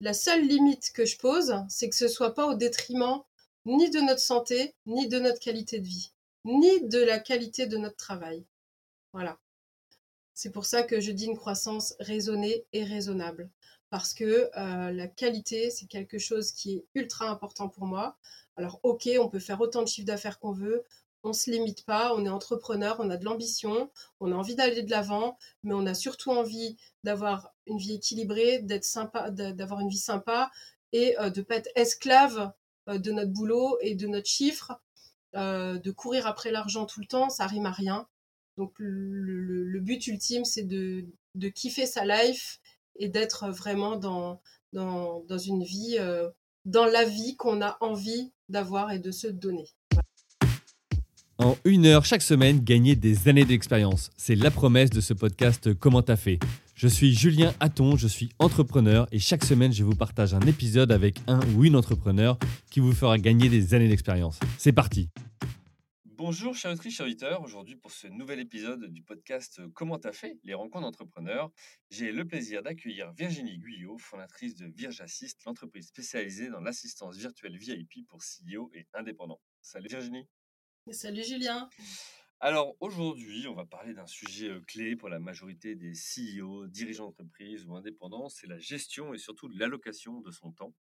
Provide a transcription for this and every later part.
La seule limite que je pose, c'est que ce soit pas au détriment ni de notre santé, ni de notre qualité de vie, ni de la qualité de notre travail. Voilà. C'est pour ça que je dis une croissance raisonnée et raisonnable. Parce que euh, la qualité, c'est quelque chose qui est ultra important pour moi. Alors, ok, on peut faire autant de chiffres d'affaires qu'on veut, on se limite pas, on est entrepreneur, on a de l'ambition, on a envie d'aller de l'avant, mais on a surtout envie d'avoir une vie équilibrée, d'être sympa, d'avoir une vie sympa et euh, de pas être esclave euh, de notre boulot et de notre chiffre, euh, de courir après l'argent tout le temps, ça rime à rien. Donc le, but ultime, c'est de, kiffer sa life et d'être vraiment dans, une vie, dans la vie qu'on a envie d'avoir et de se donner. En une heure chaque semaine, gagner des années d'expérience. C'est la promesse de ce podcast Comment t'as fait Je suis Julien Hatton, je suis entrepreneur et chaque semaine, je vous partage un épisode avec un ou une entrepreneur qui vous fera gagner des années d'expérience. C'est parti Bonjour chers auditeurs, chers auditeurs. Aujourd'hui pour ce nouvel épisode du podcast Comment t'as fait Les rencontres d'entrepreneurs, j'ai le plaisir d'accueillir Virginie Guyot, fondatrice de VirgeAssist, l'entreprise spécialisée dans l'assistance virtuelle VIP pour CEO et indépendants. Salut Virginie Salut Julien. Alors aujourd'hui, on va parler d'un sujet clé pour la majorité des CEO, dirigeants d'entreprise ou indépendants, c'est la gestion et surtout l'allocation de son temps.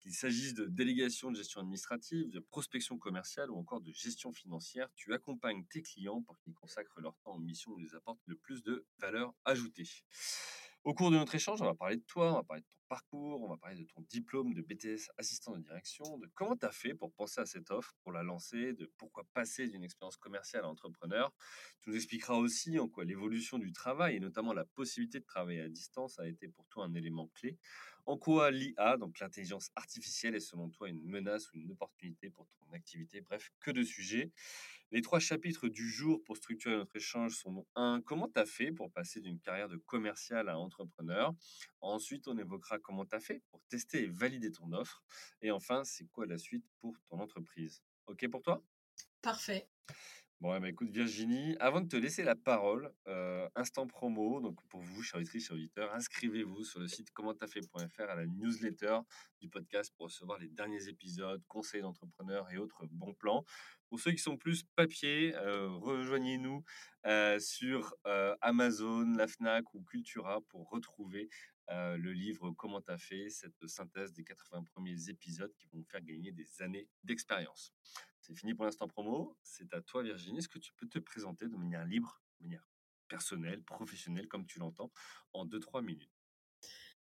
Qu'il s'agisse de délégation de gestion administrative, de prospection commerciale ou encore de gestion financière, tu accompagnes tes clients pour qu'ils consacrent leur temps aux missions qui les apportent le plus de valeur ajoutée. Au cours de notre échange, on va parler de toi, on va parler de ton parcours, on va parler de ton diplôme de BTS assistant de direction, de comment tu as fait pour penser à cette offre, pour la lancer, de pourquoi passer d'une expérience commerciale à entrepreneur. Tu nous expliqueras aussi en quoi l'évolution du travail et notamment la possibilité de travailler à distance a été pour toi un élément clé. En quoi l'IA, donc l'intelligence artificielle, est selon toi une menace ou une opportunité pour ton activité? Bref, que de sujets. Les trois chapitres du jour pour structurer notre échange sont 1. Comment tu as fait pour passer d'une carrière de commercial à entrepreneur? Ensuite, on évoquera comment tu as fait pour tester et valider ton offre. Et enfin, c'est quoi la suite pour ton entreprise? OK pour toi? Parfait. Bon, eh ben, écoute Virginie, avant de te laisser la parole, euh, instant promo, donc pour vous, chers auditrices, chers inscrivez-vous sur le site commenttafait.fr à la newsletter du podcast pour recevoir les derniers épisodes, conseils d'entrepreneurs et autres bons plans. Pour ceux qui sont plus papier, euh, rejoignez-nous euh, sur Amazon, la FNAC ou Cultura pour retrouver le livre Comment t'as fait, cette synthèse des 80 premiers épisodes qui vont vous faire gagner des années d'expérience. C'est fini pour l'instant promo. C'est à toi, Virginie. Est-ce que tu peux te présenter de manière libre, de manière personnelle, professionnelle, comme tu l'entends, en 2-3 minutes?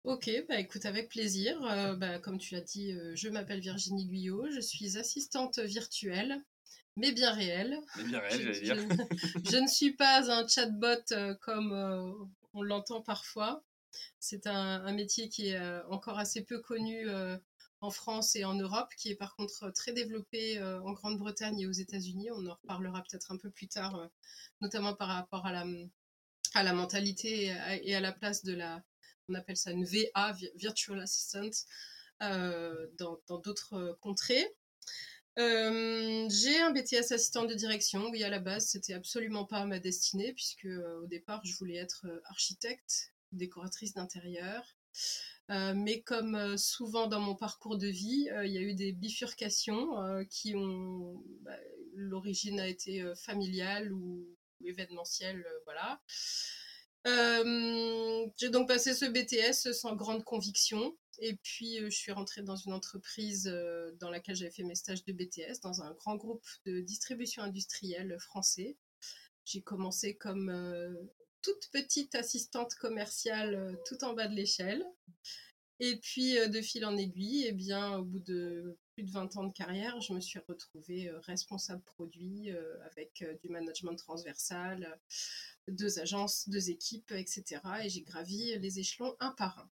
Ok, bah écoute, avec plaisir. Euh, bah, comme tu l'as dit, euh, je m'appelle Virginie Guyot, je suis assistante virtuelle, mais bien réelle. Mais bien réelle, j'allais dire. Je, ne suis pas un chatbot euh, comme on l'entend parfois. C'est un, métier qui est encore assez peu connu en France et en Europe, qui est par contre très développé euh, en Grande-Bretagne et aux États-Unis. On en reparlera peut-être un peu plus tard, euh, notamment par rapport à la, à la mentalité et à, la place de la, on appelle ça une VA, Virtual Assistant, euh, dans d'autres contrées. j'ai un BTS assistant de direction. Oui, à la base, c'était absolument pas ma destinée, puisque au départ, je voulais être architecte, décoratrice d'intérieur. Euh, mais comme euh, souvent dans mon parcours de vie, euh, il y a eu des bifurcations qui ont. Bah, l'origine a été familiale ou, événementielle, voilà. j'ai donc passé ce BTS sans grande conviction. Et puis, je suis rentrée dans une entreprise dans laquelle j'avais fait mes stages de BTS, dans un grand groupe de distribution industrielle français. J'ai commencé comme toute petite assistante commerciale euh, tout en bas de l'échelle. Et puis, euh, de fil en aiguille, eh bien, au bout de plus de 20 ans de carrière, je me suis retrouvée euh, responsable produit avec du management transversal, deux agences, deux équipes, etc. Et j'ai gravi les échelons un par un.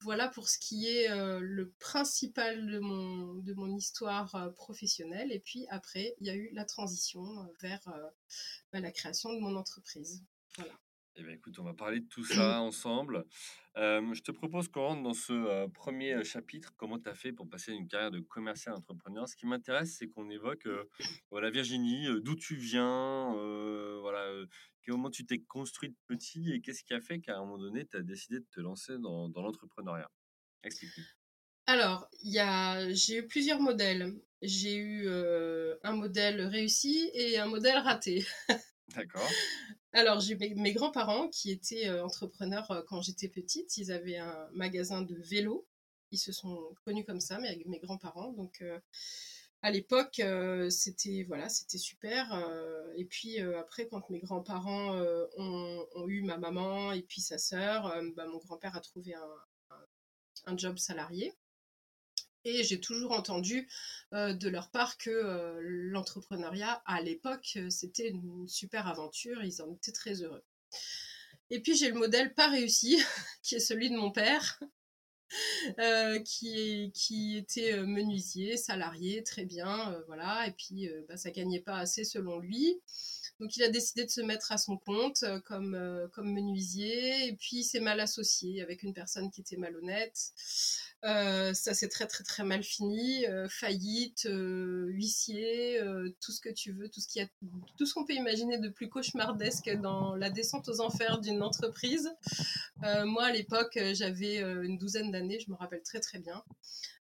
Voilà pour ce qui est le principal de mon, de mon histoire professionnelle. Et puis après, il y a eu la transition vers bah, la création de mon entreprise. Voilà. Eh bien, écoute, on va parler de tout ça ensemble. je te propose qu'on rentre dans ce premier chapitre, comment tu as fait pour passer d'une carrière de commercial entrepreneur. Ce qui m'intéresse, c'est qu'on évoque, voilà, Virginie, d'où tu viens, voilà, comment tu t'es construite petit et qu'est-ce qui a fait qu'à un moment donné, tu as décidé de te lancer dans, dans l'entrepreneuriat. Explique-nous. Alors, il y a, j'ai eu plusieurs modèles. J'ai eu un modèle réussi et un modèle raté. D'accord. Alors, j'ai mes, grands-parents qui étaient euh, entrepreneurs euh, quand j'étais petite. Ils avaient un magasin de vélos. Ils se sont connus comme ça, mes, mes grands-parents. Donc, euh, à l'époque, c'était voilà, c'était super. et puis après, quand mes grands-parents ont, eu ma maman et puis sa sœur, bah, mon grand-père a trouvé un job salarié. Et j'ai toujours entendu euh, de leur part que euh, l'entrepreneuriat, à l'époque, euh, c'était une super aventure, ils en étaient très heureux. Et puis j'ai le modèle pas réussi, qui est celui de mon père, qui, qui était menuisier, salarié, très bien, voilà. Et puis bah, ça gagnait pas assez selon lui. Donc il a décidé de se mettre à son compte comme, comme menuisier. Et puis il s'est mal associé avec une personne qui était malhonnête. Euh, ça s'est très très très mal fini. Euh, faillite, euh, huissier, euh, tout ce que tu veux, tout ce qu'il y a, tout ce qu'on peut imaginer de plus cauchemardesque dans la descente aux enfers d'une entreprise. Moi, à l'époque, j'avais une douzaine d'années, je me rappelle très très bien.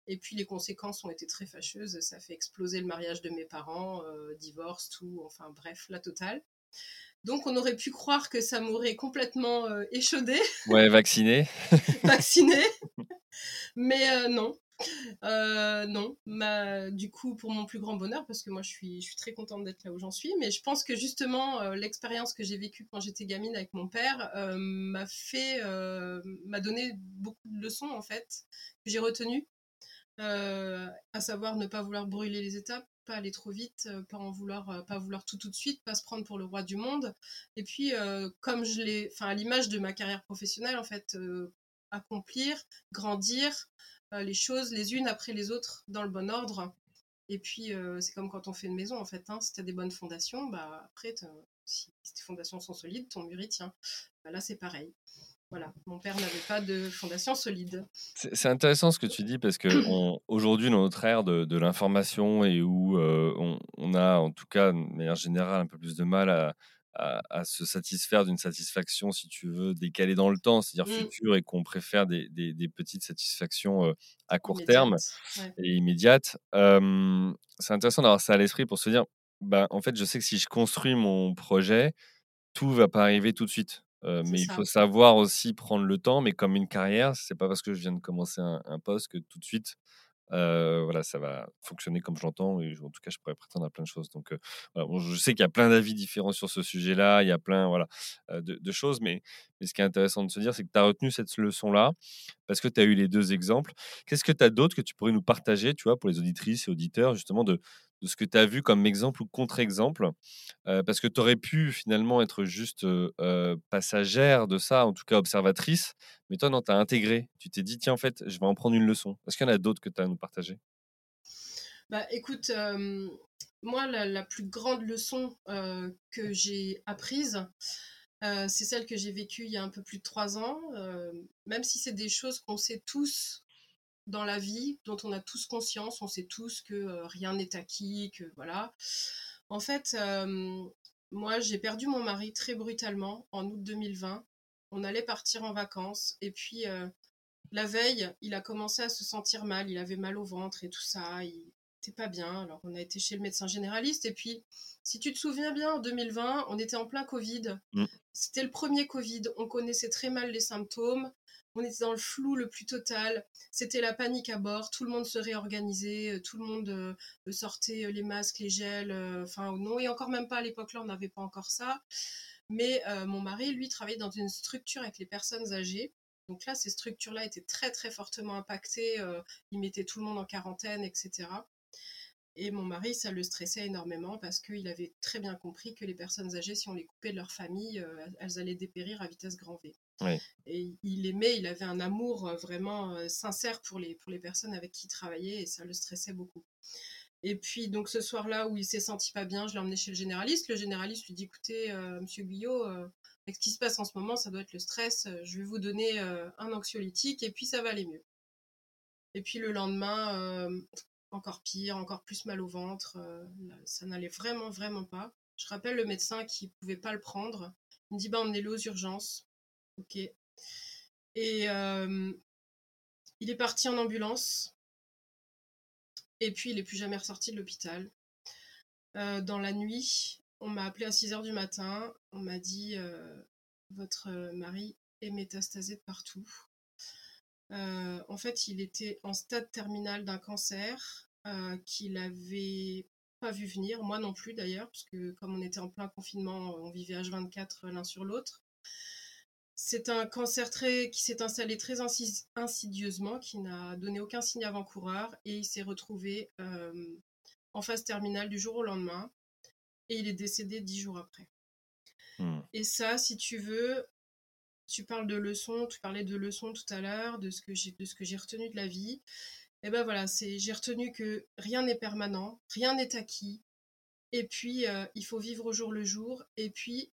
Et puis les conséquences ont été très fâcheuses. Ça fait exploser le mariage de mes parents, divorce, tout, enfin bref, la totale. Donc on aurait pu croire que ça m'aurait complètement euh, échaudé, Ouais, vacciné. vacciné, mais euh, non. Euh, non, Ma- du coup, pour mon plus grand bonheur, parce que moi je suis, je suis très contente d'être là où j'en suis, mais je pense que justement euh, l'expérience que j'ai vécue quand j'étais gamine avec mon père m'a fait, m'a donné beaucoup de leçons en fait, que j'ai retenues, à savoir ne pas vouloir brûler les étapes, pas aller trop vite, pas en vouloir, pas vouloir tout tout de suite, pas se prendre pour le roi du monde, et puis comme je l'ai, enfin à l'image de ma carrière professionnelle en fait, accomplir, grandir euh, les choses les unes après les autres dans le bon ordre. Et puis, euh, c'est comme quand on fait une maison, en fait. Hein, si tu as des bonnes fondations, bah, après, si, tes fondations sont solides, ton mur y tient. Bah, là, c'est pareil. Voilà, mon père n'avait pas de fondation solide. C'est intéressant ce que tu dis parce que aujourd'hui, dans notre ère de, de l'information et où euh, on, on a, en tout cas, de manière générale, un peu plus de mal à, à- à se satisfaire d'une satisfaction, si tu veux, décalée dans le temps, c'est-à-dire Mm. future, et qu'on préfère des, des- des petites satisfactions euh, à court terme. Ouais. et immédiates. Euh, c'est intéressant d'avoir ça à l'esprit pour se dire, bah, en fait, je sais que si je construis mon projet, tout va pas arriver tout de suite. Euh, mais il faut savoir aussi prendre le temps, mais comme une carrière, c'est pas parce que je viens de commencer un, un poste que tout de suite, euh, voilà, ça va fonctionner comme je l'entends. Et en tout cas, je pourrais prétendre à plein de choses. Donc, euh, je sais qu'il y a plein d'avis différents sur ce sujet-là. Il y a plein, voilà, euh, de, de choses. Mais, mais ce qui est intéressant de se dire, c'est que tu as retenu cette leçon-là parce que tu as eu les deux exemples. Qu'est-ce que tu as d'autre que tu pourrais nous partager, tu vois, pour les auditrices et auditeurs, justement, de, de ce que tu as vu comme exemple ou contre-exemple parce que tu aurais pu finalement être juste passagère de ça, en tout cas observatrice, mais toi, non, tu as intégré. Tu t'es dit, tiens, en fait, je vais en prendre une leçon. Est-ce qu'il y en a d'autres que tu as à nous partager? Bah, écoute, moi, la, plus grande leçon que j'ai apprise, c'est celle que j'ai vécue il y a un peu plus de trois ans. même si c'est des choses qu'on sait tous dans la vie, dont on a tous conscience, on sait tous que euh, rien n'est acquis, que voilà. En fait, euh, moi, j'ai perdu mon mari très brutalement en août 2020. On allait partir en vacances et puis euh, la veille, il a commencé à se sentir mal. Il avait mal au ventre et tout ça. Il était pas bien. Alors, on a été chez le médecin généraliste et puis, si tu te souviens bien, en 2020, on était en plein Covid. Mm. C'était le premier Covid. On connaissait très mal les symptômes. On était dans le flou le plus total. C'était la panique à bord. Tout le monde se réorganisait. euh, Tout le monde euh, sortait euh, les masques, les gels. Enfin, non, et encore même pas à l'époque-là, on n'avait pas encore ça. Mais mon mari, lui, travaillait dans une structure avec les personnes âgées. Donc là, ces structures-là étaient très, très fortement impactées. ils mettaient tout le monde en quarantaine, etc. Et mon mari, ça le stressait énormément parce qu'il avait très bien compris que les personnes âgées, si on les coupait de leur famille, elles allaient dépérir à vitesse grand V. Et il aimait, il avait un amour vraiment sincère pour les, pour les personnes avec qui il travaillait et ça le stressait beaucoup. Et puis, donc, ce soir-là où il s'est senti pas bien, je l'ai emmené chez le généraliste. Le généraliste lui dit Écoutez, euh, monsieur Guyot, euh, avec ce qui se passe en ce moment, ça doit être le stress. Je vais vous donner un anxiolytique et puis ça va aller mieux. Et puis le lendemain, encore pire, encore plus mal au ventre. ça n'allait vraiment, vraiment pas. Je rappelle le médecin qui pouvait pas le prendre. Il me dit bah, emmenez-le aux urgences. Ok. Et Il est parti en ambulance. Et puis, il n'est plus jamais ressorti de l'hôpital. Dans la nuit, on m'a appelé à 6 h du matin. On m'a dit Votre mari est métastasé de partout. En fait, il était en stade terminal d'un cancer qu'il n'avait pas vu venir, moi non plus d'ailleurs, parce que comme on était en plein confinement, on vivait H24 l'un sur l'autre. C'est un cancer très, qui s'est installé très insidieusement, qui n'a donné aucun signe avant-coureur et il s'est retrouvé euh, en phase terminale du jour au lendemain et il est décédé dix jours après. Hmm. Et ça, si tu veux, tu parles de leçons, tu parlais de leçons tout à l'heure, de ce que j'ai, de ce que j'ai retenu de la vie. Et ben voilà, c'est, j'ai retenu que rien n'est permanent, rien n'est acquis. Et puis, euh, il faut vivre au jour le jour. Et puis,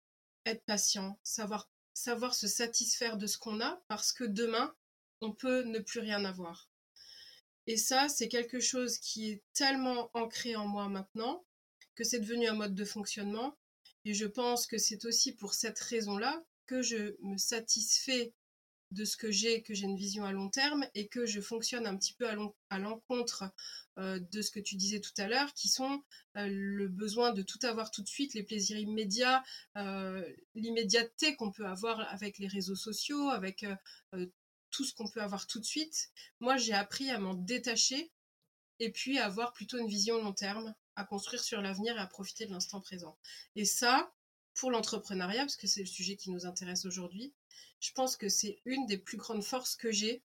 être patient, savoir savoir se satisfaire de ce qu'on a parce que demain, on peut ne plus rien avoir. Et ça, c'est quelque chose qui est tellement ancré en moi maintenant que c'est devenu un mode de fonctionnement. Et je pense que c'est aussi pour cette raison-là que je me satisfais de ce que j'ai, que j'ai une vision à long terme et que je fonctionne un petit peu à l'encontre euh, de ce que tu disais tout à l'heure, qui sont euh, le besoin de tout avoir tout de suite, les plaisirs immédiats, euh, l'immédiateté qu'on peut avoir avec les réseaux sociaux, avec tout ce qu'on peut avoir tout de suite. Moi, j'ai appris à m'en détacher et puis à avoir plutôt une vision long terme, à construire sur l'avenir et à profiter de l'instant présent. Et ça, pour l'entrepreneuriat, parce que c'est le sujet qui nous intéresse aujourd'hui, je pense que c'est une des plus grandes forces que j'ai.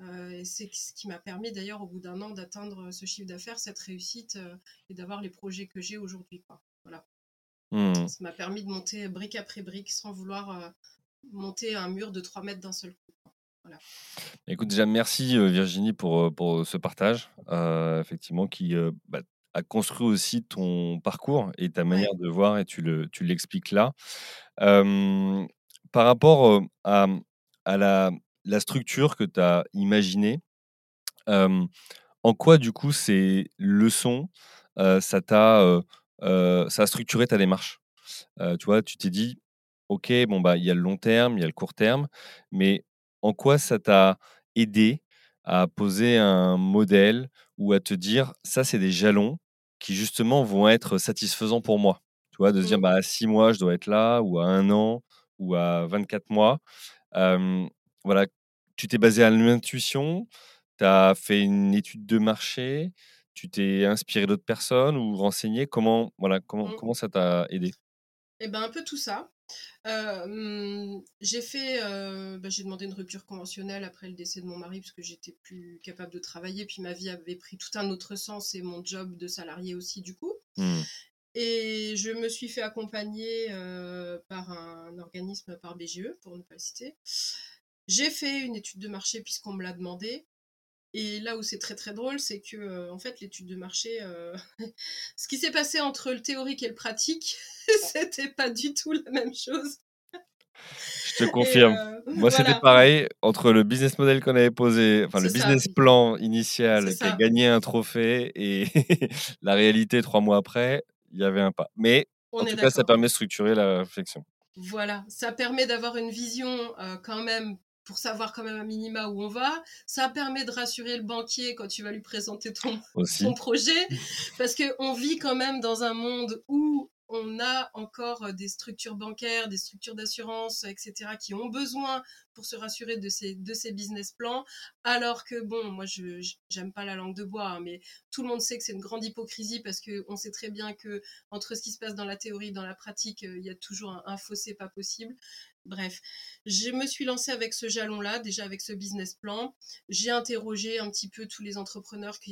Euh, et c'est ce qui m'a permis d'ailleurs au bout d'un an d'atteindre ce chiffre d'affaires, cette réussite euh, et d'avoir les projets que j'ai aujourd'hui. Voilà. Mmh. Ça m'a permis de monter brique après brique sans vouloir euh, monter un mur de 3 mètres d'un seul coup. Voilà. Écoute, déjà, merci Virginie pour, pour ce partage, effectivement, qui bah, a construit aussi ton parcours et ta manière de voir, et tu l'expliques tu là par rapport à, à la, la, structure que tu as imaginée, en quoi, du coup, ces leçons, ça t'a ça a structuré ta démarche? Tu vois, tu t'es dit, OK, bon, bah, il y a le long terme, il y a le court terme, mais en quoi ça t'a aidé à poser un modèle ou à te dire, ça, c'est des jalons qui, justement, vont être satisfaisants pour moi tu vois, de se dire, mmh. bah, à six mois, je dois être là, ou à un an, ou à 24 mois. voilà, tu t'es basé à l'intuition, tu as fait une étude de marché, tu t'es inspiré d'autres personnes ou renseigné. Comment, voilà, comment, mmh. comment ça t'a aidé? Eh ben, un peu tout ça. j'ai fait, bah, j'ai demandé une rupture conventionnelle après le décès de mon mari parce que j'étais plus capable de travailler, puis ma vie avait pris tout un autre sens et mon job de salarié aussi du coup. Mmh. Et je me suis fait accompagner euh, par un organisme, par BGE, pour ne pas le citer. J'ai fait une étude de marché puisqu'on me l'a demandé. Et là où c'est très très drôle, c'est que euh, en fait l'étude de marché, euh, ce qui s'est passé entre le théorique et le pratique, c'était pas du tout la même chose. Je te confirme. Moi, c'était pareil entre le business model qu'on avait posé, enfin le business plan initial qui a gagné un trophée et la réalité trois mois après il y avait un pas. Mais en tout cas, ça permet de structurer la réflexion. Voilà, ça permet d'avoir une vision euh, quand même pour savoir quand même un minima où on va. Ça permet de rassurer le banquier quand tu vas lui présenter ton, ton projet, parce qu'on vit quand même dans un monde où on a encore euh, des structures bancaires, des structures d'assurance, etc., qui ont besoin pour se rassurer de ces, business plans, alors que, bon, moi, je j'aime pas la langue de bois, hein, mais tout le monde sait que c'est une grande hypocrisie parce qu'on sait très bien que entre ce qui se passe dans la théorie et dans la pratique, euh, il y a toujours un fossé pas possible. Bref, je me suis lancée avec ce jalon-là, déjà avec ce business plan. J'ai interrogé un petit peu tous les entrepreneurs que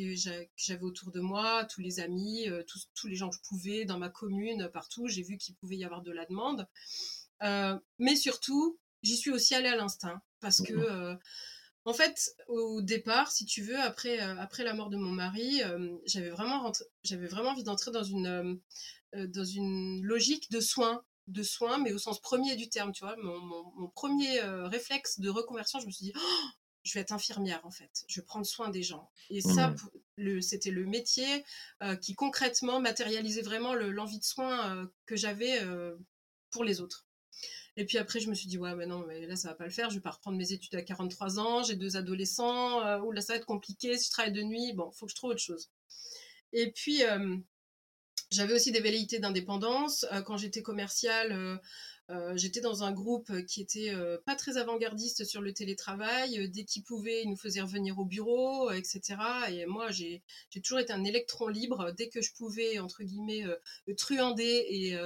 j'avais autour de moi, tous les amis, euh, tous, les gens que je pouvais dans ma commune, partout. J'ai vu qu'il pouvait y avoir de la demande. Euh, mais surtout, j'y suis aussi allée à l'instinct parce que, euh, en fait, au départ, si tu veux, après, après la mort de mon mari, j'avais vraiment, vraiment envie d'entrer dans une, dans une logique de soins de soins, mais au sens premier du terme, tu vois. Mon, premier euh, réflexe de reconversion, je me suis dit, oh, je vais être infirmière en fait, je vais prendre soin des gens. Et ça, mmh. c'était le métier euh, qui concrètement matérialisait vraiment l'envie de soins euh, que j'avais pour les autres. Et puis après, je me suis dit, ouais, mais non, mais là, ça va pas le faire. Je vais pas reprendre mes études à 43 ans. J'ai deux adolescents. Euh, ou là, ça va être compliqué. Si je travaille de nuit, bon, faut que je trouve autre chose. Et puis, euh, j'avais aussi des velléités d'indépendance. Euh, quand j'étais commerciale, euh, j'étais dans un groupe qui était euh, pas très avant-gardiste sur le télétravail. Euh, dès qu'il pouvait, il nous faisait revenir au bureau, etc. Et moi, j'ai toujours été un électron libre. Dès que je pouvais, entre guillemets, truander et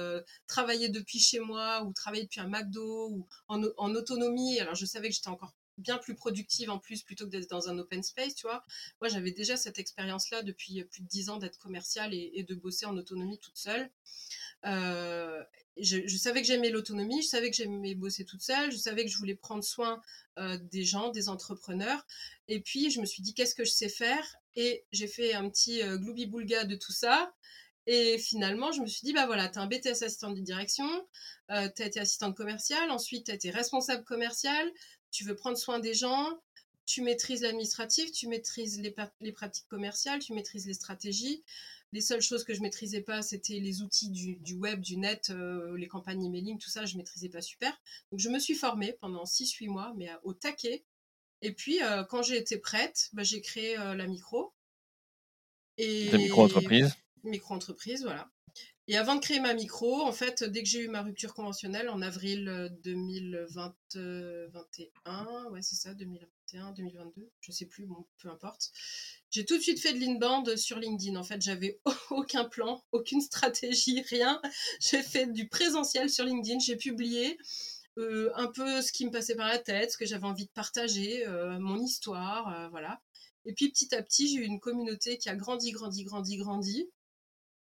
travailler depuis chez moi ou travailler depuis un McDo ou en autonomie, alors je savais que j'étais encore bien plus productive en plus plutôt que d'être dans un open space, tu vois. Moi, j'avais déjà cette expérience-là depuis plus de dix ans d'être commerciale et, de bosser en autonomie toute seule. Euh, je, savais que j'aimais l'autonomie, je savais que j'aimais bosser toute seule, je savais que je voulais prendre soin euh, des gens, des entrepreneurs. Et puis, je me suis dit, qu'est-ce que je sais faire? Et j'ai fait un petit euh, gloubi-boulga de tout ça. Et finalement, je me suis dit, bah voilà, tu as un BTS assistant de direction, euh, tu as été assistante commerciale, ensuite tu as été responsable commercial, tu veux prendre soin des gens, tu maîtrises l'administratif, tu maîtrises les, les, pratiques commerciales, tu maîtrises les stratégies. Les seules choses que je maîtrisais pas, c'était les outils du, web, du net, euh, les campagnes emailing, tout ça, je maîtrisais pas super. Donc je me suis formée pendant 6-8 mois, mais au taquet. Et puis euh, quand j'ai été prête, bah, j'ai créé euh, la micro. Et... La micro-entreprise Micro-entreprise, voilà. Et avant de créer ma micro, en fait, dès que j'ai eu ma rupture conventionnelle en avril 2021, ouais, c'est ça, 2021, 2022, je sais plus, bon, peu importe, j'ai tout de suite fait de l'inbound sur LinkedIn. En fait, j'avais aucun plan, aucune stratégie, rien. J'ai fait du présentiel sur LinkedIn. J'ai publié euh, un peu ce qui me passait par la tête, ce que j'avais envie de partager, euh, mon histoire, euh, voilà. Et puis petit à petit, j'ai eu une communauté qui a grandi, grandi, grandi, grandi.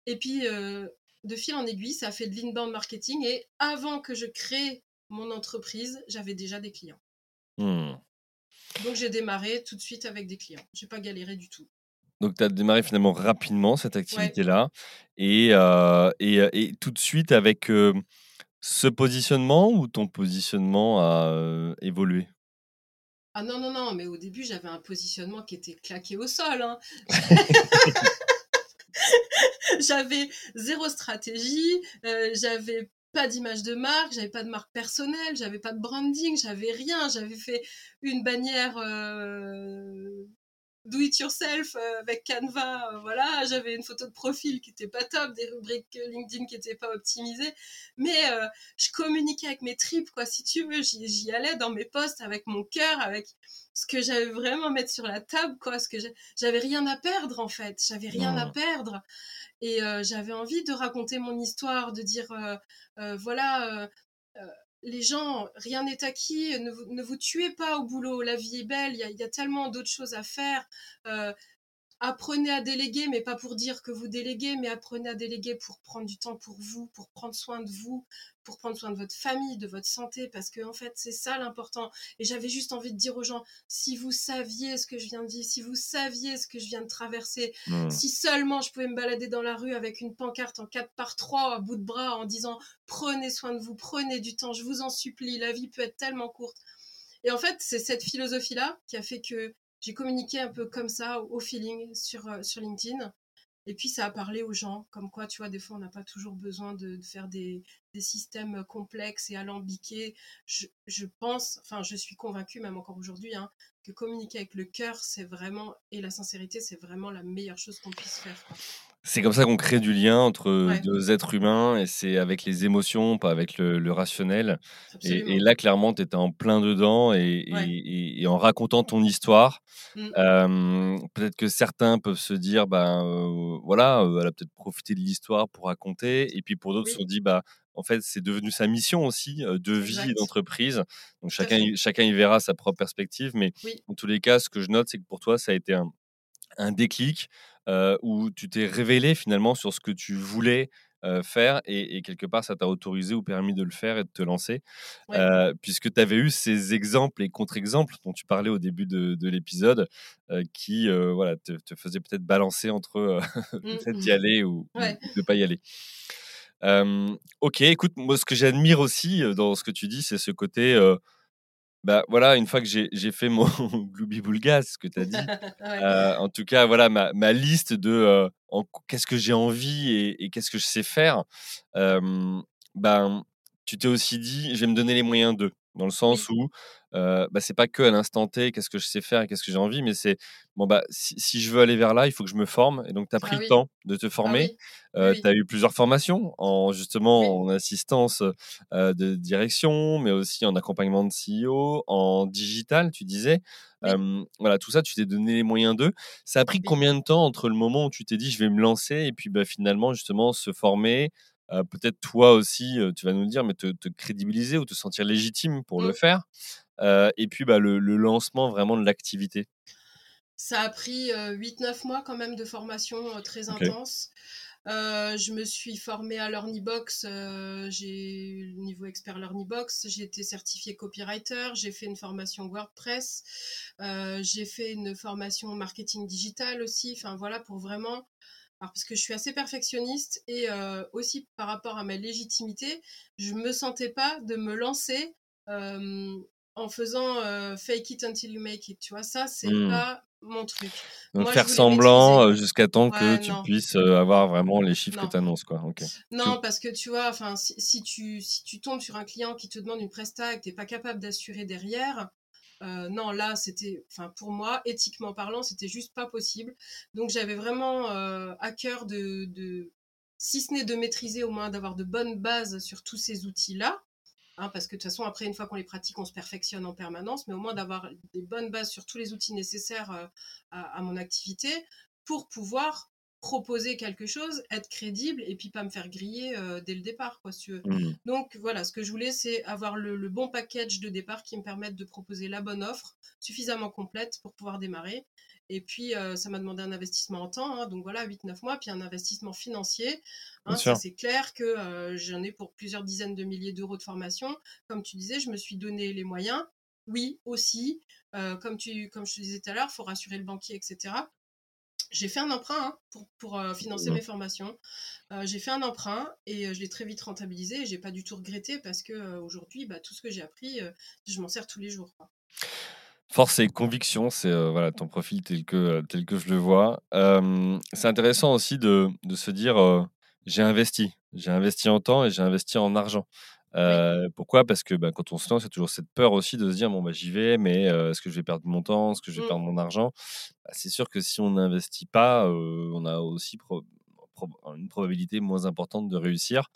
Et puis de fil en aiguille, ça a fait de l'inbound marketing. Et avant que je crée mon entreprise, j'avais déjà des clients. Hmm. Donc j'ai démarré tout de suite avec des clients. J'ai pas galéré du tout. Donc tu as démarré finalement rapidement cette activité-là et, euh, euh, et, tout de suite avec euh, ce positionnement ou ton positionnement a évolué? Ah non, non, non, mais au début j'avais un positionnement qui était claqué au sol. Hein. j'avais zéro stratégie, j'avais pas d'image de marque, j'avais pas de marque personnelle, j'avais pas de branding, j'avais rien. J'avais fait une bannière euh, do it yourself euh, avec Canva, euh, voilà. J'avais une photo de profil qui était pas top, des rubriques LinkedIn qui étaient pas optimisées, mais je communiquais avec mes tripes, quoi. Si tu veux, j'y allais dans mes posts avec mon cœur, avec ce que j'avais vraiment à mettre sur la table, quoi. Ce que j'avais rien à perdre en fait, j'avais rien à perdre. Et j'avais envie de raconter mon histoire, de dire, voilà, les gens, rien n'est acquis, ne vous, tuez pas au boulot, la vie est belle, il y, y, a tellement d'autres choses à faire apprenez à déléguer, mais pas pour dire que vous déléguez, mais apprenez à déléguer pour prendre du temps pour vous, pour prendre soin de vous, pour prendre soin de votre famille, de votre santé, parce que en fait c'est ça l'important. Et j'avais juste envie de dire aux gens, si vous saviez ce que je viens de dire, si vous saviez ce que je viens de traverser, mmh. si seulement je pouvais me balader dans la rue avec une pancarte en 4 par 3 à bout de bras en disant prenez soin de vous, prenez du temps, je vous en supplie, la vie peut être tellement courte. Et en fait, c'est cette philosophie-là qui a fait que j'ai communiqué un peu comme ça, au feeling, sur, euh, sur LinkedIn. Et puis ça a parlé aux gens, comme quoi, tu vois, des fois, on n'a pas toujours besoin de, faire des, des, systèmes complexes et alambiqués. Je, je, pense, enfin, je suis convaincue, même encore aujourd'hui, hein, que communiquer avec le cœur, c'est vraiment, et la sincérité, c'est vraiment la meilleure chose qu'on puisse faire. C'est comme ça qu'on crée du lien entre deux êtres humains et c'est avec les émotions, pas avec le, rationnel. Et, là, clairement, tu étais en plein dedans et, en racontant ton histoire, mmh. peut-être que certains peuvent se dire, ben voilà, elle a peut-être profité de l'histoire pour raconter. Et puis pour d'autres, se sont dit, bah, en fait, c'est devenu sa mission aussi de vie et d'entreprise. Donc chacun, chacun y verra sa propre perspective. Mais en tous les cas, ce que je note, c'est que pour toi, ça a été un, un déclic euh, où tu t'es révélé finalement sur ce que tu voulais euh, faire et, quelque part ça t'a autorisé ou permis de le faire et de te lancer euh, puisque tu avais eu ces exemples et contre-exemples dont tu parlais au début de, l'épisode qui voilà, te, te faisaient peut-être balancer entre fait d'y mmh. aller ou, de ne pas y aller. ok, écoute, moi ce que j'admire aussi dans ce que tu dis, c'est ce côté bah voilà, une fois que j'ai fait mon gloubi ce que tu as dit, euh, en tout cas, voilà ma, ma liste de euh, qu'est-ce que j'ai envie et, qu'est-ce que je sais faire, ben, tu t'es aussi dit, je vais me donner les moyens d'eux, dans le sens où euh, bah, c'est pas que à l'instant T, qu'est-ce que je sais faire et qu'est-ce que j'ai envie, mais c'est bon, bah, si, je veux aller vers là, il faut que je me forme. Et donc, tu as pris Ah le oui. temps de te Ah former. oui. Euh, Oui, tu as eu plusieurs formations, en, justement en assistance euh, de direction, mais aussi en accompagnement de CEO, en digital, tu disais. voilà, tout ça, tu t'es donné les moyens d'eux. Ça a pris combien de temps entre le moment où tu t'es dit, je vais me lancer, et puis bah, finalement, justement, se former euh, peut-être toi aussi, euh, tu vas nous le dire, mais te, te crédibiliser ou te sentir légitime pour le Mm. faire? Euh, et puis bah, le, le lancement vraiment de l'activité. Ça a pris euh, 8-9 mois quand même de formation euh, très intense. Euh, je me suis formée à LearnyBox, euh, j'ai le niveau expert LearnyBox, j'ai été certifiée copywriter, j'ai fait une formation WordPress, euh, j'ai fait une formation marketing digital aussi, enfin voilà, pour vraiment... Alors, parce que je suis assez perfectionniste et euh, aussi par rapport à ma légitimité, je me sentais pas de me lancer euh, en faisant euh, fake it until you make it, tu vois, ça c'est Hmm. pas mon truc. Donc Moi, faire semblant euh, jusqu'à temps que Ouais, tu non, puisses euh, avoir vraiment les chiffres que tu annonces. Quoi. Non, parce que tu vois, si, si tu, si tu tombes sur un client qui te demande une presta et que tu n'es pas capable d'assurer derrière, euh, non, là, c'était, enfin, pour moi, éthiquement parlant, c'était juste pas possible. Donc, j'avais vraiment euh, à cœur de, de, si ce n'est de maîtriser, au moins d'avoir de bonnes bases sur tous ces outils-là. Hein, parce que de toute façon, après, une fois qu'on les pratique, on se perfectionne en permanence, mais au moins d'avoir des bonnes bases sur tous les outils nécessaires euh, à, à mon activité pour pouvoir proposer quelque chose, être crédible et puis pas me faire griller euh, dès le départ, quoi, si tu veux. Hmm. Donc voilà, ce que je voulais, c'est avoir le, le bon package de départ qui me permette de proposer la bonne offre, suffisamment complète pour pouvoir démarrer. Et puis, euh, ça m'a demandé un investissement en temps, hein, donc voilà, 8-9 mois, puis un investissement financier. Hein, ça, c'est clair que euh, j'en ai pour plusieurs dizaines de milliers d'euros de formation. Comme tu disais, je me suis donné les moyens. Oui, aussi, euh, comme, tu, comme je te disais tout à l'heure, il faut rassurer le banquier, etc. J'ai fait un emprunt hein, pour, pour financer mes formations. J'ai fait un emprunt et je l'ai très vite rentabilisé et j'ai pas du tout regretté parce que aujourd'hui, bah, tout ce que j'ai appris, je m'en sers tous les jours. quoi. Force et conviction, c'est euh, voilà, ton profil tel que, euh, tel que je le vois. Euh, c'est intéressant aussi de, de se dire euh, j'ai investi. J'ai investi en temps et j'ai investi en argent. Oui, pourquoi? Parce que bah, quand on se lance, il y a toujours cette peur aussi de se dire bon, bah, j'y vais, mais est-ce que je vais perdre mon temps? Est-ce que je vais Mm, perdre mon argent? Bah, C'est sûr que si on n'investit pas, on a aussi pro- pro- une probabilité moins importante de réussir.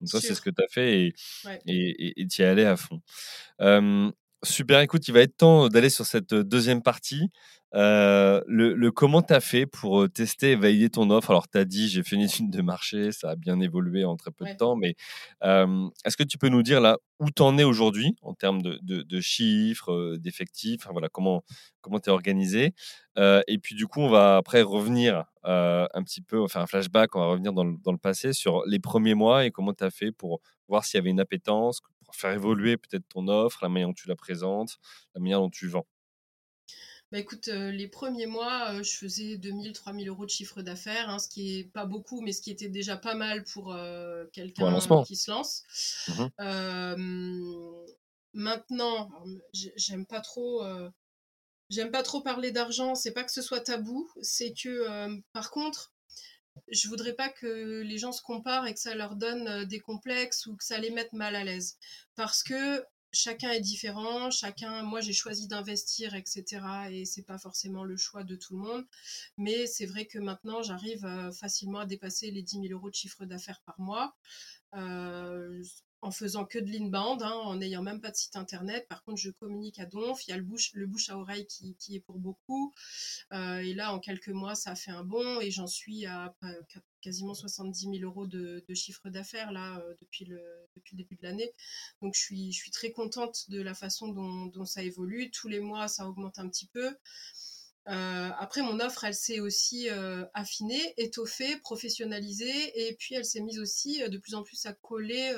Donc, toi, c'est ce que tu as fait et Ouais. et tu y es allé à fond. Euh, super, écoute, il va être temps d'aller sur cette deuxième partie. Euh, le, le comment tu as fait pour euh, tester et valider ton offre? Alors, tu as dit, j'ai fait une étude de marché, ça a bien évolué en très peu de temps, mais euh, est-ce que tu peux nous dire là où tu en es aujourd'hui en termes de, de- de chiffres, euh, d'effectifs? Enfin, voilà, Comment comment tu es organisé? Euh, Et puis, du coup, on va après revenir euh, un petit peu, faire un flashback, on va revenir dans le, dans le passé sur les premiers mois et comment tu as fait pour voir s'il y avait une appétence, pour faire évoluer peut-être ton offre, la manière dont tu la présentes, la manière dont tu vends. Bah écoute, euh, les premiers mois, euh, je faisais 2000, 3000 euros de chiffre d'affaires, hein, ce qui est pas beaucoup, mais ce qui était déjà pas mal pour euh, quelqu'un qui se lance. Euh, maintenant, j'aime pas trop, j'aime pas trop parler d'argent. C'est pas que ce soit tabou, c'est que par contre, je voudrais pas que les gens se comparent et que ça leur donne euh, des complexes ou que ça les mette mal à l'aise, parce que chacun est différent, chacun, moi j'ai choisi d'investir, etc. Et c'est pas forcément le choix de tout le monde. Mais c'est vrai que maintenant j'arrive euh, facilement à dépasser les 10 000 euros de chiffre d'affaires par mois. Euh, en faisant que de l'inbound, hein, en n'ayant même pas de site internet. Par contre, je communique à Donf. Il y a le bouche, à oreille qui, est pour beaucoup. Euh, et là, en quelques mois, ça a fait un bond et j'en suis à quasiment 70 000 euros de, chiffre d'affaires là euh, depuis, le, début de l'année. Donc, je suis, très contente de la façon dont, ça évolue. Tous les mois, ça augmente un petit peu. Euh, après, mon offre, elle s'est aussi affinée, étoffée, professionnalisée, et puis elle s'est mise aussi de plus en plus à coller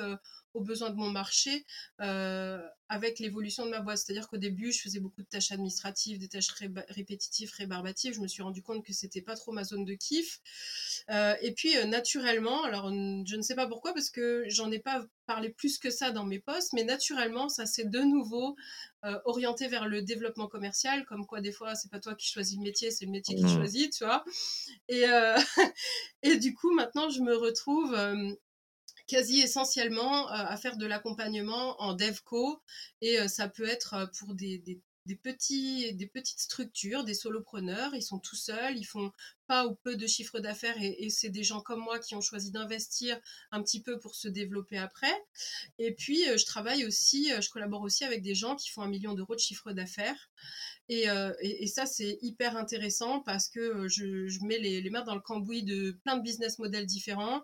aux besoins de mon marché euh, avec l'évolution de ma boîte. C'est-à-dire qu'au début, je faisais beaucoup de tâches administratives, des tâches ré répétitives, rébarbatives. Je me suis rendu compte que c'était pas trop ma zone de kiff. Euh, et puis, euh, naturellement, alors je ne sais pas pourquoi, parce que j'en ai pas parlé plus que ça dans mes posts, mais naturellement, ça s'est de nouveau orienté vers le développement commercial, comme quoi des fois, c'est pas toi qui choisis le métier, c'est le métier qui Mmh. choisit, tu vois. Et, et du coup, maintenant, je me retrouve quasi essentiellement à faire de l'accompagnement en DevCo et ça peut être pour des, des, petits, des petites structures, des solopreneurs, ils sont tout seuls, ils font pas ou peu de chiffre d'affaires et, c'est des gens comme moi qui ont choisi d'investir un petit peu pour se développer après. Et puis, je travaille aussi, je collabore aussi avec des gens qui font un million d'euros de chiffre d'affaires. Et, et, ça, c'est hyper intéressant parce que je, je mets les, les mains dans le cambouis de plein de business models différents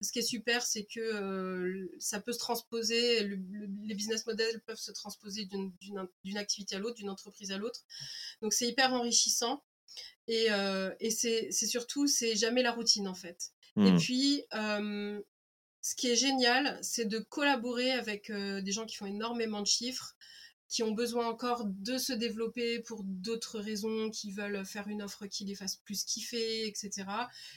ce qui est super, c'est que euh, ça peut se transposer, les business models peuvent se transposer d'une activité à l'autre, d'une entreprise à l'autre. Donc c'est hyper enrichissant. Et, euh, c'est surtout, c'est jamais la routine en fait. Et mmh. puis, euh, ce qui est génial, c'est de collaborer avec des gens qui font énormément de chiffres, qui ont besoin encore de se développer pour d'autres raisons, qui veulent faire une offre qui les fasse plus kiffer, etc.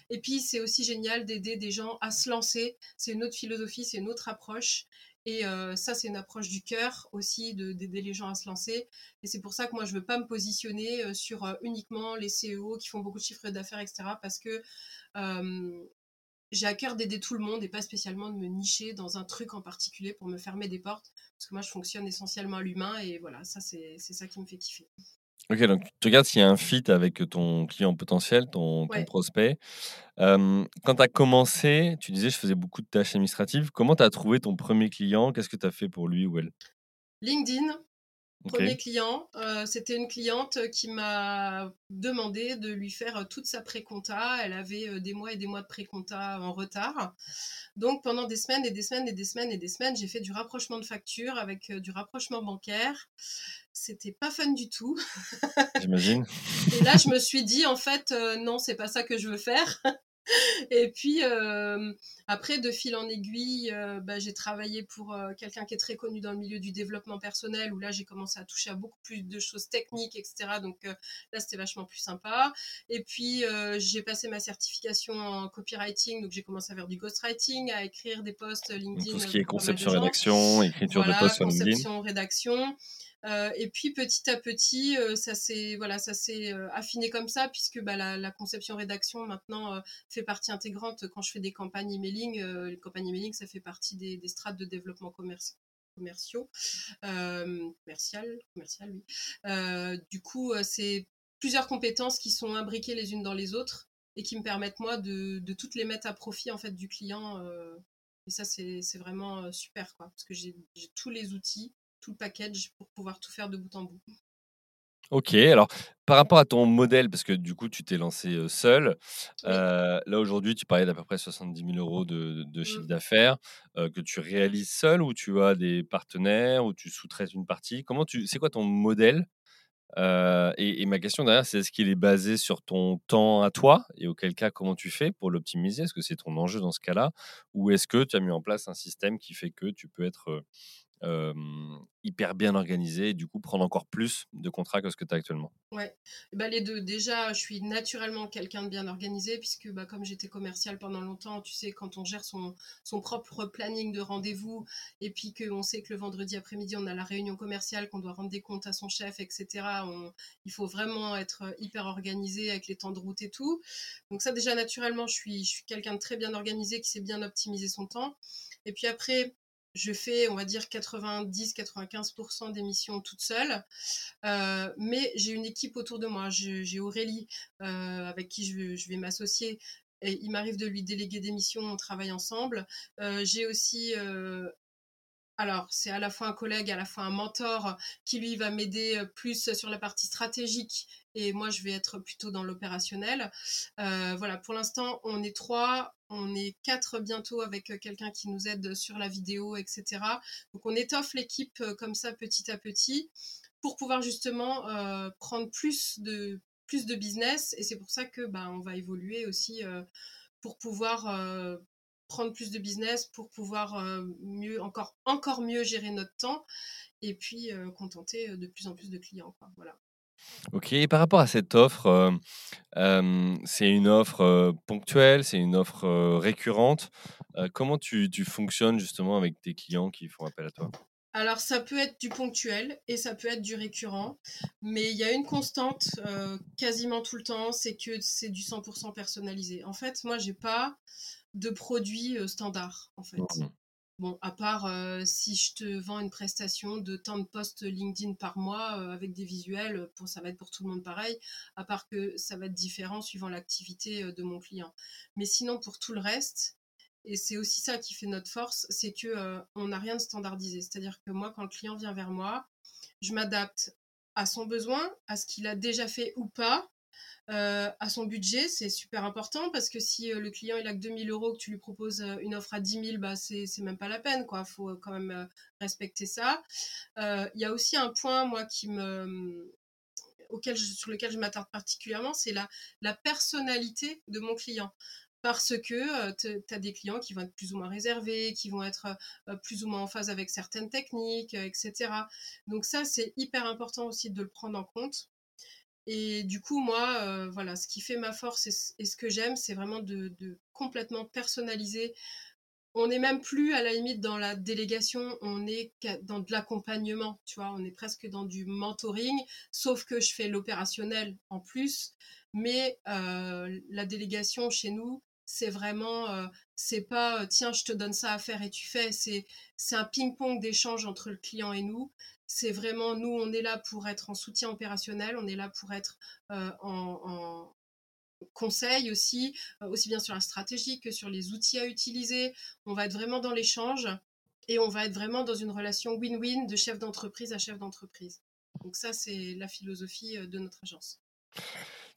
Et puis, c'est aussi génial d'aider des gens à se lancer. C'est une autre philosophie, c'est une autre approche. Et euh, ça, c'est une approche du cœur aussi, d'aider les gens à se lancer. Et c'est pour ça que moi, je ne veux pas me positionner euh, sur euh, uniquement les CEO qui font beaucoup de chiffres d'affaires, etc. Parce que j'ai à cœur d'aider tout le monde et pas spécialement de me nicher dans un truc en particulier pour me fermer des portes. Parce que moi, je fonctionne essentiellement à l'humain et voilà, ça, c'est ça qui me fait kiffer. Ok, donc tu regardes s'il y a un fit avec ton client potentiel, ton, prospect. quand tu as commencé, tu disais je faisais beaucoup de tâches administratives. Comment tu as trouvé ton premier client? Qu'est-ce que tu as fait pour lui ou elle? LinkedIn, Premier client, euh, c'était une cliente qui m'a demandé de lui faire toute sa pré-compta. Elle avait euh, des mois et des mois de pré-compta en retard. Donc pendant des semaines et des semaines et des semaines et des semaines, j'ai fait du rapprochement de factures avec euh, du rapprochement bancaire. C'était pas fun du tout. J'imagine. et là, je me suis dit en fait non, c'est pas ça que je veux faire. Et puis, euh, après, de fil en aiguille, euh, bah, j'ai travaillé pour euh, quelqu'un qui est très connu dans le milieu du développement personnel, où là, j'ai commencé à toucher à beaucoup plus de choses techniques, etc. Donc là, c'était vachement plus sympa. Et puis, j'ai passé ma certification en copywriting, donc j'ai commencé à faire du ghostwriting, à écrire des posts LinkedIn. tout ce qui est conception, rédaction, écriture de posts sur LinkedIn. Conception, rédaction. Euh, et puis petit à petit, euh, ça s'est voilà, ça s'est euh, affiné comme ça puisque bah, la, conception rédaction maintenant fait partie intégrante quand je fais des campagnes emailing. les campagnes emailing, ça fait partie des, strates de développement commerciaux, commercial, commercial, oui. du coup, c'est plusieurs compétences qui sont imbriquées les unes dans les autres et qui me permettent moi de, de toutes les mettre à profit en fait du client. et ça, c'est vraiment super quoi, parce que j'ai tous les outils tout le package pour pouvoir tout faire de bout en bout. Ok, alors par rapport à ton modèle, parce que du coup tu t'es lancé seul, là aujourd'hui tu parlais d'à peu près 70 000 euros de, de chiffre mmh. d'affaires que tu réalises seul ou tu as des partenaires ou tu sous-traites une partie? Comment tu, c'est quoi ton modèle et, ma question derrière, c'est est-ce qu'il est basé sur ton temps à toi? Et auquel cas comment tu fais pour l'optimiser? Est-ce que c'est ton enjeu dans ce cas-là? Ou est-ce que tu as mis en place un système qui fait que tu peux être hyper bien organisé du coup prendre encore plus de contrats que ce que tu as actuellement? Ouais, bah, les deux. Déjà, je suis naturellement quelqu'un de bien organisé puisque bah, comme j'étais commercial pendant longtemps, tu sais, quand on gère son, son propre planning de rendez-vous et puis qu'on sait que le vendredi après-midi, on a la réunion commerciale, qu'on doit rendre des comptes à son chef, etc., il faut vraiment être hyper organisé avec les temps de route et tout. Donc ça, déjà, naturellement, je suis, je suis quelqu'un de très bien organisé qui sait bien optimiser son temps. Et puis après, je fais, on va dire, 90-95% d'émissions toute seule. Euh, mais j'ai une équipe autour de moi. J'ai Aurélie, euh, avec qui je, vais m'associer. Et il m'arrive de lui déléguer des missions, on travaille ensemble. Euh, j'ai aussi alors, c'est à la fois un collègue, à la fois un mentor qui, lui, va m'aider plus sur la partie stratégique et moi, je vais être plutôt dans l'opérationnel. voilà, pour l'instant, on est trois, on est quatre bientôt avec quelqu'un qui nous aide sur la vidéo, etc. Donc, on étoffe l'équipe comme ça petit à petit pour pouvoir justement prendre plus de, plus de business et c'est pour ça que bah, on va évoluer aussi pour pouvoir prendre plus de business pour pouvoir euh, mieux, encore, encore mieux gérer notre temps et puis euh, contenter euh, de plus en plus de clients. Quoi. Voilà. Ok, et par rapport à cette offre, c'est une offre ponctuelle, c'est une offre récurrente. comment tu, tu, fonctionnes justement avec tes clients qui font appel à toi? Alors, ça peut être du ponctuel et ça peut être du récurrent, mais il y a une constante quasiment tout le temps, c'est que c'est du 100% personnalisé. En fait, moi, j'ai pas de produit euh, standard, en fait. Mmh. Bon, à part euh, si je te vends une prestation de temps de posts LinkedIn par mois avec des visuels, pour, ça va être pour tout le monde pareil, à part que ça va être différent suivant l'activité de mon client. Mais sinon, pour tout le reste, et c'est aussi ça qui fait notre force, c'est que euh, on n'a rien de standardisé. C'est-à-dire que moi, quand le client vient vers moi, je m'adapte à son besoin, à ce qu'il a déjà fait ou pas, euh, à son budget, c'est super important parce que si euh, le client il a que 2000 euros, que tu lui proposes une offre à 10 000, bah c'est même pas la peine, quoi. Faut quand même respecter ça. Il y a aussi un point, moi, qui me auquel sur lequel je m'attarde particulièrement, c'est la, la personnalité de mon client parce que tu as des clients qui vont être plus ou moins réservés, qui vont être plus ou moins en phase avec certaines techniques, etc. Donc ça, c'est hyper important aussi de le prendre en compte. Et du coup, moi, voilà, ce qui fait ma force et, ce que j'aime, c'est vraiment de, complètement personnaliser. On n'est même plus à la limite dans la délégation, on est dans de l'accompagnement, tu vois, on est presque dans du mentoring, sauf que je fais l'opérationnel en plus. Mais la délégation chez nous, c'est vraiment, euh, c'est pas euh, tiens, je te donne ça à faire et tu fais. C'est un ping-pong d'échange entre le client et nous. C'est vraiment, nous, on est là pour être en soutien opérationnel, on est là pour être euh, en, conseil aussi, aussi bien sur la stratégie que sur les outils à utiliser. On va être vraiment dans l'échange et on va être vraiment dans une relation win-win de chef d'entreprise à chef d'entreprise. Donc ça, c'est la philosophie de notre agence.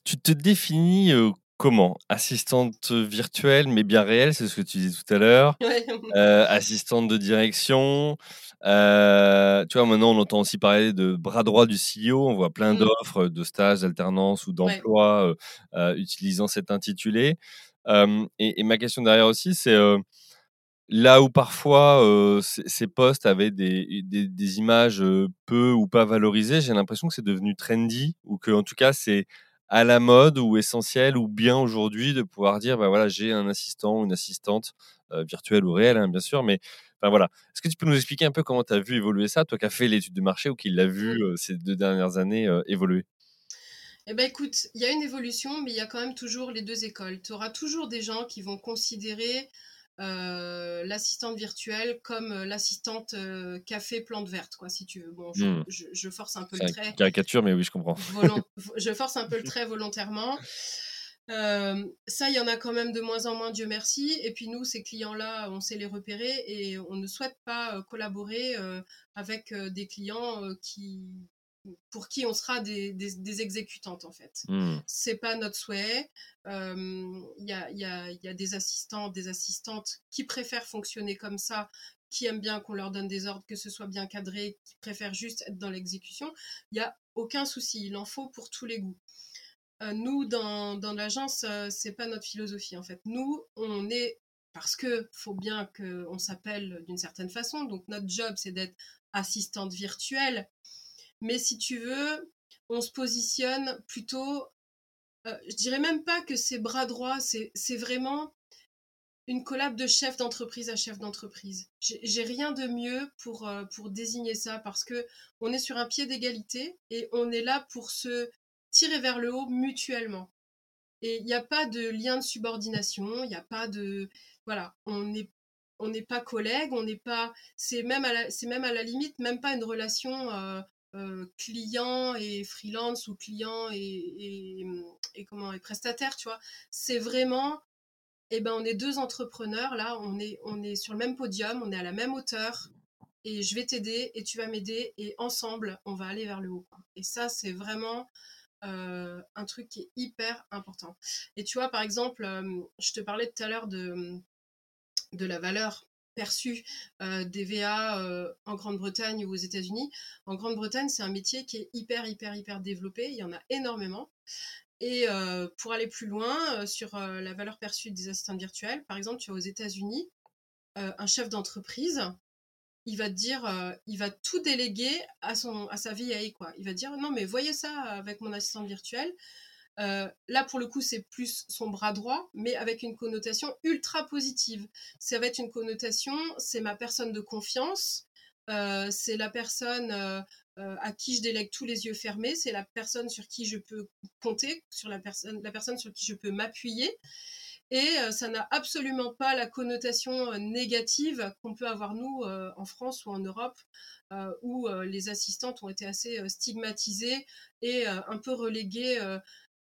Tu te définis comment? Assistante virtuelle, mais bien réelle, c'est ce que tu disais tout à l'heure. Euh, assistante de direction. Euh, tu vois, maintenant, on entend aussi parler de bras droit du CEO. On voit plein mmh. d'offres de stages, d'alternance ou d'emploi euh, utilisant cet intitulé. Et, ma question derrière aussi, c'est là où parfois ces postes avaient des, des, des images peu ou pas valorisées, j'ai l'impression que c'est devenu trendy ou que, en tout cas, c'est à la mode ou essentiel ou bien aujourd'hui de pouvoir dire bah voilà j'ai un assistant ou une assistante euh, virtuelle ou réelle hein, bien sûr mais enfin voilà. Est-ce que tu peux nous expliquer un peu comment tu as vu évoluer ça toi qui as fait l'étude de marché ou qui l'a vu euh, ces deux dernières années euh, évoluer? Eh ben écoute, il y a une évolution, mais il y a quand même toujours les deux écoles. Tu auras toujours des gens qui vont considérer l'assistante virtuelle comme euh, l'assistante euh, café plante verte, quoi, si tu veux. Bon, je, mmh. force un peu le trait. Caricature, mais oui, je comprends. je force un peu le trait volontairement. ça, il y en a quand même de moins en moins, Dieu merci. Et puis nous, ces clients-là, on sait les repérer et on ne souhaite pas collaborer avec des clients qui, pour qui on sera des, des, exécutantes en fait. Mmh. C'est pas notre souhait. Il y, a, y, a, y, a, des assistants, des assistantes qui préfèrent fonctionner comme ça, qui aiment bien qu'on leur donne des ordres, que ce soit bien cadré, qui préfèrent juste être dans l'exécution. Il n'y a aucun souci, il en faut pour tous les goûts. nous, dans, dans l'agence, c'est pas notre philosophie en fait. Nous, on est parce que faut bien qu'on s'appelle d'une certaine façon. Donc notre job, c'est d'être assistante virtuelle. Mais si tu veux, on se positionne plutôt, euh, je dirais même pas que c'est bras droit, c'est vraiment une collab de chef d'entreprise à chef d'entreprise. J'ai rien de mieux pour, euh, pour désigner ça parce que on est sur un pied d'égalité et on est là pour se tirer vers le haut mutuellement. Et il n'y a pas de lien de subordination, il n'y a pas de voilà, on n'est on n'est pas collègues, on n'est pas c'est même à c'est même à la limite même pas une relation euh, euh, client et freelance ou client et, et, comment et prestataire, tu vois. C'est vraiment, eh ben, on est deux entrepreneurs là, on est, on est sur le même podium, on est à la même hauteur et je vais t'aider et tu vas m'aider et ensemble on va aller vers le haut. Et ça c'est vraiment euh, un truc qui est hyper important. Et tu vois par exemple, euh, je te parlais tout à l'heure de de la valeur perçu euh, des VA euh, en Grande-Bretagne ou aux États-Unis. En Grande-Bretagne, c'est un métier qui est hyper, hyper, hyper développé. Il y en a énormément. Et euh, pour aller plus loin sur la valeur perçue des assistants virtuels, par exemple, tu as aux États-Unis un chef d'entreprise, il va dire, il va tout déléguer à, son, à sa VA. Quoi. Il va dire, non, mais voyez ça avec mon assistant virtuel. Euh, là, pour le coup, c'est plus son bras droit, mais avec une connotation ultra positive. Ça va être une connotation, c'est ma personne de confiance. c'est la personne à qui je délègue tous les yeux fermés, c'est la personne sur qui je peux compter, sur la la personne sur qui je peux m'appuyer. Et ça n'a absolument pas la connotation négative qu'on peut avoir nous en France ou en Europe, où les assistantes ont été assez stigmatisées et un peu reléguées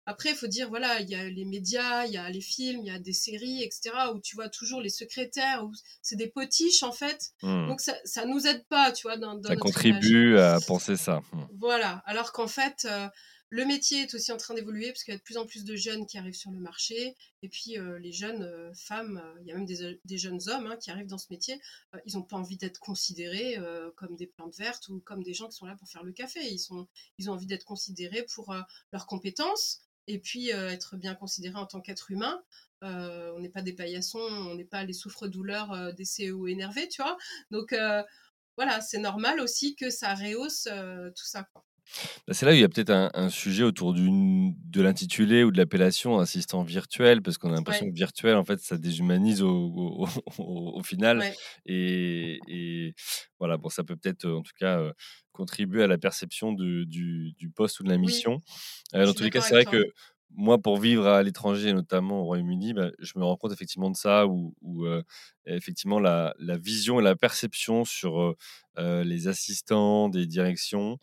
après, il faut dire, voilà, il y a les médias, il y a les films, il y a des séries, etc., où tu vois toujours les secrétaires, où c'est des potiches, en fait. Mmh. Donc, ça, ça nous aide pas, tu vois, dans, dans Ça contribue à penser ça. Mmh. Voilà. Alors qu'en fait, euh, le métier est aussi en train d'évoluer, parce qu'il y a de plus en plus de jeunes qui arrivent sur le marché. Et puis, euh, les jeunes euh, femmes, il y a même des, des jeunes hommes hein, qui arrivent dans ce métier, ils n'ont pas envie d'être considérés comme des plantes vertes ou comme des gens qui sont là pour faire le café. Ils, sont, ils ont envie d'être considérés pour leurs compétences, et puis euh, être bien considéré en tant qu'être humain. Euh, on n'est pas des paillassons, on n'est pas les souffres-douleurs euh, des CEO énervés, tu vois. Donc voilà, c'est normal aussi que ça rehausse tout ça. Bah, c'est là où il y a peut-être un, sujet autour de l'intitulé ou de l'appellation assistant virtuel, parce qu'on a l'impression que virtuel, en fait, ça déshumanise au, au, final. Et, et, voilà, bon, ça peut peut-être, en tout cas, contribuer à la perception du, du, poste ou de la mission. dans tous les cas, c'est vrai que moi, pour vivre à l'étranger, notamment au Royaume-Uni, bah, je me rends compte effectivement de ça, où, effectivement la, la, vision et la perception sur les assistants des directions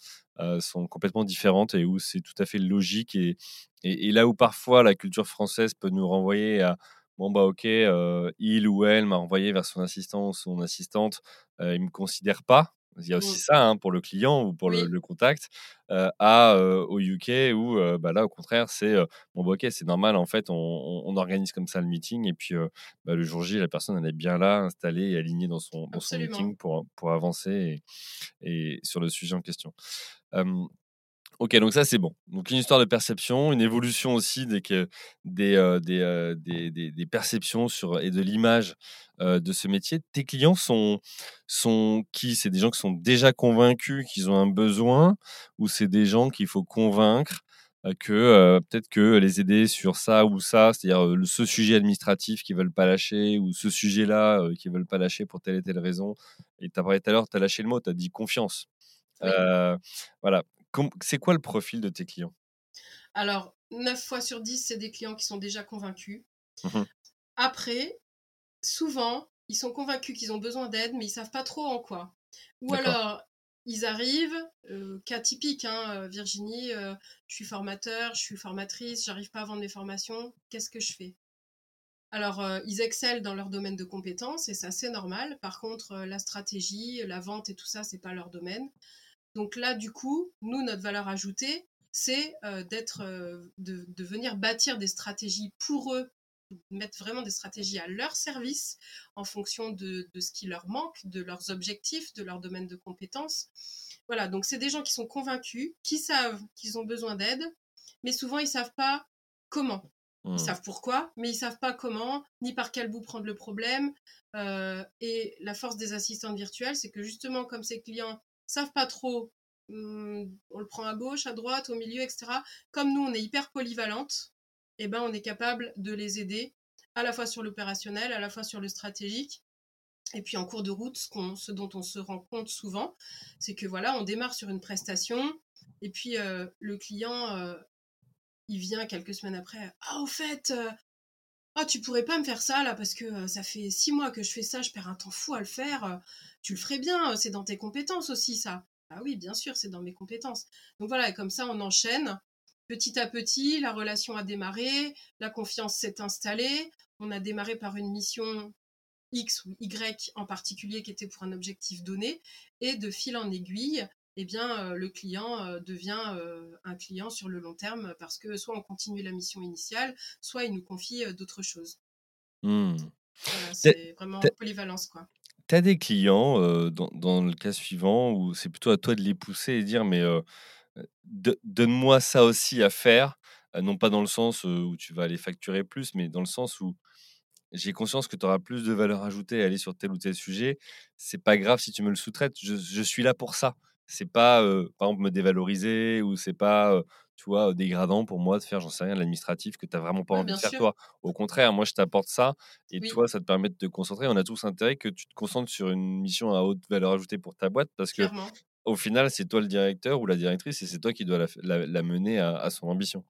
sont complètement différentes et où c'est tout à fait logique. Et, et, là où parfois la culture française peut nous renvoyer à bon, bah ok, il ou elle m'a renvoyé vers son assistant ou son assistante, il ne me considère pas. Il y a aussi ça hein, pour le client ou pour le, contact, à, au UK où bah, là, au contraire, c'est bon, bah, ok, c'est normal, en fait, on, organise comme ça le meeting et puis bah, le jour J, la personne, elle est bien là, installée et alignée dans son, dans son meeting pour, pour avancer et, et, sur le sujet en question. Ok, donc ça c'est bon. Donc une histoire de perception, une évolution aussi des, des, des, des, des, perceptions sur, et de l'image de ce métier. Tes clients sont, sont qui? C'est des gens qui sont déjà convaincus qu'ils ont un besoin ou c'est des gens qu'il faut convaincre que peut-être que les aider sur ça ou ça, c'est-à-dire ce sujet administratif qu'ils veulent pas lâcher ou ce sujet-là qu'ils veulent pas lâcher pour telle et telle raison. Et tu as parlé tout à l'heure, tu as lâché le mot, tu as dit confiance. voilà. C'est quoi le profil de tes clients? Alors, 9 fois sur 10, c'est des clients qui sont déjà convaincus. Mmh Après, souvent, ils sont convaincus qu'ils ont besoin d'aide, mais ils savent pas trop en quoi. Ou alors, ils arrivent, cas typique, hein, Virginie, je suis formateur, je suis formatrice, j'arrive pas à vendre mes formations, qu'est-ce que je fais? Alors, ils excellent dans leur domaine de compétences et ça, c'est normal. Par contre, la stratégie, la vente et tout ça, c'est pas leur domaine. Donc là, du coup, nous, notre valeur ajoutée, c'est euh, d'être, euh, de, venir bâtir des stratégies pour eux, mettre vraiment des stratégies à leur service en fonction de, ce qui leur manque, de leurs objectifs, de leur domaine de compétences. Voilà, donc c'est des gens qui sont convaincus, qui savent qu'ils ont besoin d'aide, mais souvent ils savent pas comment. Ils mmh. savent pourquoi, mais ils savent pas comment, ni par quel bout prendre le problème. Euh, et la force des assistantes virtuelles, c'est que justement, comme ces clients savent pas trop, hmm, on le prend à gauche, à droite, au milieu, etc. Comme nous, on est hyper polyvalente, eh ben, on est capable de les aider à la fois sur l'opérationnel, à la fois sur le stratégique. Et puis en cours de route, ce, dont on se rend compte souvent, c'est que voilà, on démarre sur une prestation, et puis euh, le client, euh, il vient quelques semaines après. Ah, au fait, euh, ah, tu pourrais pas me faire ça là parce que ça fait six mois que je fais ça, je perds un temps fou à le faire. tu le ferais bien, c'est dans tes compétences aussi ça. Ah oui, bien sûr, c'est dans mes compétences. Donc voilà, et comme ça on enchaîne. Petit à petit, la relation a démarré, la confiance s'est installée. On a démarré par une mission X ou Y en particulier qui était pour un objectif donné, et de fil en aiguille, eh bien, le client devient un client sur le long terme parce que soit on continue la mission initiale, soit il nous confie d'autres choses. Mmh. c'est vraiment polyvalence, quoi. Tu as des clients, dans, le cas suivant, où c'est plutôt à toi de les pousser et dire, mais donne-moi ça aussi à faire, non pas dans le sens où tu vas aller facturer plus, mais dans le sens où j'ai conscience que tu auras plus de valeur ajoutée à aller sur tel ou tel sujet. C'est pas grave si tu me le sous-traites, je, je suis là pour ça c'est pas, par exemple, me dévaloriser ou c'est pas, tu vois, dégradant pour moi de faire, j'en sais rien, l'administratif que tu n'as vraiment pas envie de faire toi. Au contraire, moi, je t'apporte ça et toi, ça te permet de te concentrer. On a tous intérêt que tu te concentres sur une mission à haute valeur ajoutée pour ta boîte parce que au final, c'est toi le directeur ou la directrice et c'est toi qui dois la, mener à son ambition.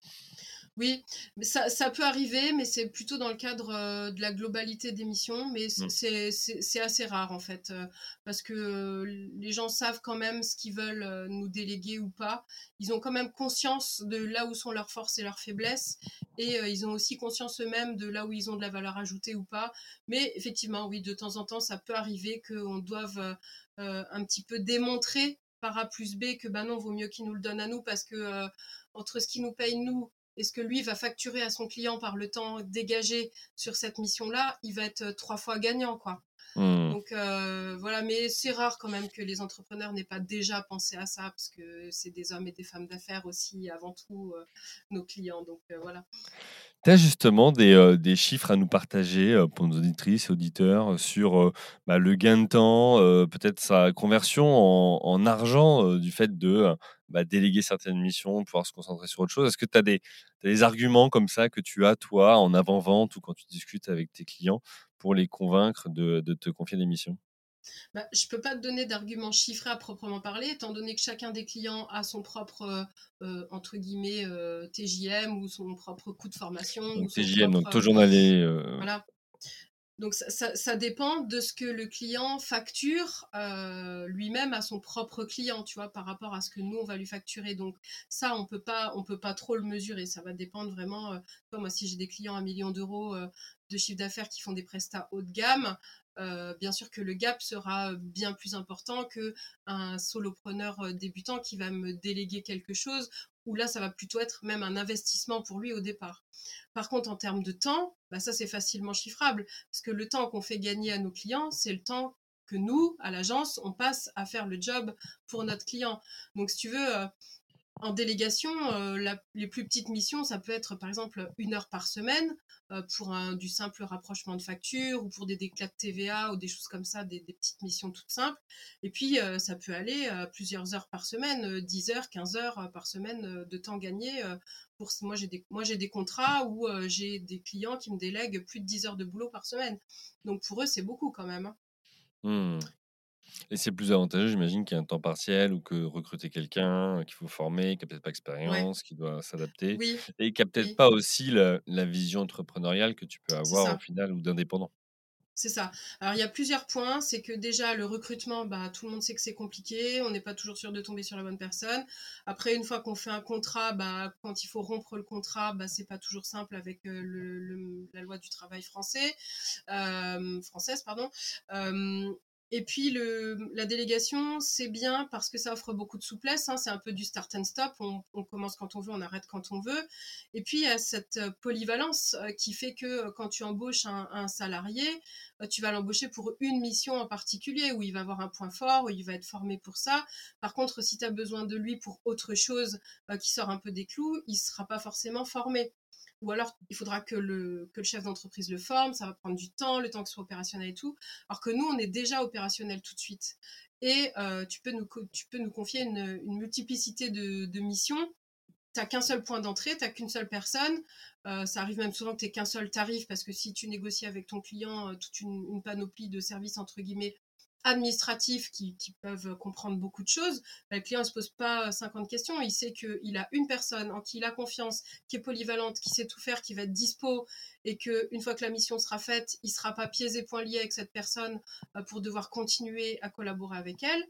Oui, mais ça, ça peut arriver, mais c'est plutôt dans le cadre euh, de la globalité des missions, mais mmh. c'est assez rare en fait, euh, parce que euh, les gens savent quand même ce qu'ils veulent nous déléguer ou pas. Ils ont quand même conscience de là où sont leurs forces et leurs faiblesses, et ils ont aussi conscience eux-mêmes de là où ils ont de la valeur ajoutée ou pas. Mais effectivement, oui, de temps en temps, ça peut arriver qu'on doive un petit peu démontrer par A plus B que ben non, vaut mieux qu'ils nous le donnent à nous parce que entre ce qu'ils nous payent nous est-ce que lui va facturer à son client par le temps dégagé sur cette mission-là? Il va être euh, trois fois gagnant, quoi. Mmh. Donc euh, voilà, mais c'est rare quand même que les entrepreneurs n'aient pas déjà pensé à ça, parce que c'est des hommes et des femmes d'affaires aussi, avant tout, euh, nos clients. Donc voilà. Tu justement des, des, chiffres à nous partager pour nos auditrices auditeurs sur bah, le gain de temps, peut-être sa conversion en, en argent du fait de bah, déléguer certaines missions, pouvoir se concentrer sur autre chose. Est-ce que tu as, des arguments comme ça que tu as, toi, en avant-vente ou quand tu discutes avec tes clients pour les convaincre de, te confier des missions? Bah, je ne peux pas te donner d'arguments chiffrés à proprement parler, étant donné que chacun des clients a son propre, euh, entre guillemets, euh, TJM ou son propre coût de formation. Donc, TJM, donc taux journalier. Euh, voilà. Donc ça, dépend de ce que le client facture euh, lui-même à son propre client, tu vois, par rapport à ce que nous on va lui facturer. Donc ça, on peut pas, on peut pas trop le mesurer. Ça va dépendre vraiment. Euh, moi, si j'ai des clients à un million d'euros euh, de chiffre d'affaires qui font des prestats haut de gamme, bien sûr que le gap sera bien plus important que un solopreneur débutant qui va me déléguer quelque chose où là, ça va plutôt être même un investissement pour lui au départ. Par contre, en termes de temps, bah ça, c'est facilement chiffrable, parce que le temps qu'on fait gagner à nos clients, c'est le temps que nous, à l'agence, on passe à faire le job pour notre client. Donc, si tu veux, euh, en délégation, euh, les plus petites missions, ça peut être par exemple une heure par semaine euh, pour un, du simple rapprochement de factures ou pour des déclats de TVA ou des choses comme ça, des, petites missions toutes simples. Et puis, euh, ça peut aller plusieurs heures par semaine, 10 heures, 15 heures par semaine de temps gagné. pour, moi, j'ai des, contrats où j'ai des clients qui me délèguent plus de 10 heures de boulot par semaine. Donc, pour eux, c'est beaucoup quand même. Hein. Mmh. Et c'est plus avantageux, j'imagine, qu'il y a un temps partiel ou que recruter quelqu'un qu'il faut former, qui n'a peut-être pas d'expérience, qui doit s'adapter et qui n'a peut-être pas aussi la, vision entrepreneuriale que tu peux avoir au final ou d'indépendant. C'est ça. Alors il y a plusieurs points. C'est que déjà le recrutement, bah, tout le monde sait que c'est compliqué. On n'est pas toujours sûr de tomber sur la bonne personne. Après, une fois qu'on fait un contrat, bah, quand il faut rompre le contrat, bah, c'est pas toujours simple avec euh, le, la loi du travail français, euh, française, pardon. Euh, et puis la délégation, c'est bien parce que ça offre beaucoup de souplesse. Hein. c'est un peu du start and stop. On, commence quand on veut, on arrête quand on veut. Et puis il y a cette euh, polyvalence euh, qui fait que euh, quand tu embauches un, salarié, tu vas l'embaucher pour une mission en particulier où il va avoir un point fort, où il va être formé pour ça. Par contre, si tu as besoin de lui pour autre chose qui sort un peu des clous, il ne sera pas forcément formé ou alors il faudra que le, chef d'entreprise le forme, ça va prendre du temps, le temps que soit opérationnel et tout, alors que nous, on est déjà opérationnel tout de suite. Et euh, tu, peux nous, confier une, multiplicité de, missions. Tu n'as qu'un seul point d'entrée, tu n'as qu'une seule personne. Euh, ça arrive même souvent que tu n'aies qu'un seul tarif parce que si tu négocies avec ton client euh, toute une, panoplie de services, entre guillemets, administratifs qui, peuvent comprendre beaucoup de choses, bah, le client ne se pose pas 50 questions. Il sait qu'il a une personne en qui il a confiance, qui est polyvalente, qui sait tout faire, qui va être dispo et qu'une fois que la mission sera faite, il ne sera pas pieds et poings liés avec cette personne euh, pour devoir continuer à collaborer avec elle.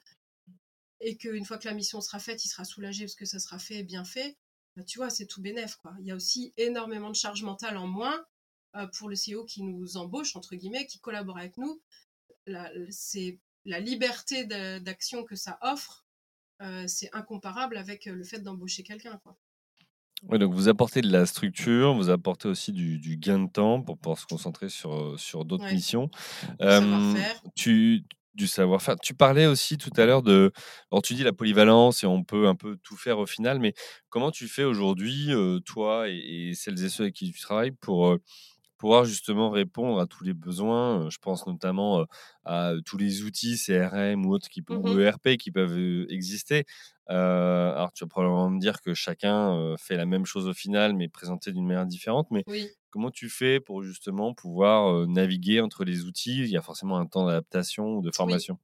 Et qu'une fois que la mission sera faite, il sera soulagé parce que ça sera fait bien fait. Bah, tu vois, c'est tout bénef. Quoi. Il y a aussi énormément de charge mentale en moins euh, pour le CEO qui nous embauche, entre guillemets, qui collabore avec nous. C'est la liberté d'action que ça offre, euh, c'est incomparable avec euh, le fait d'embaucher quelqu'un. Oui, donc vous apportez de la structure, vous apportez aussi du, gain de temps pour pouvoir se concentrer sur, euh, sur d'autres missions. tu, du savoir-faire. Tu parlais aussi tout à l'heure de. Alors, tu dis la polyvalence et on peut un peu tout faire au final, mais comment tu fais aujourd'hui, toi et, celles et ceux avec qui tu travailles, pour pouvoir justement répondre à tous les besoins. Je pense notamment à tous les outils CRM ou autres qui, ou Mmh ERP qui peuvent exister. alors, tu vas probablement me dire que chacun fait la même chose au final, mais présenté d'une manière différente. Mais Oui. comment tu fais pour justement pouvoir naviguer entre les outils? Il y a forcément un temps d'adaptation ou de formation.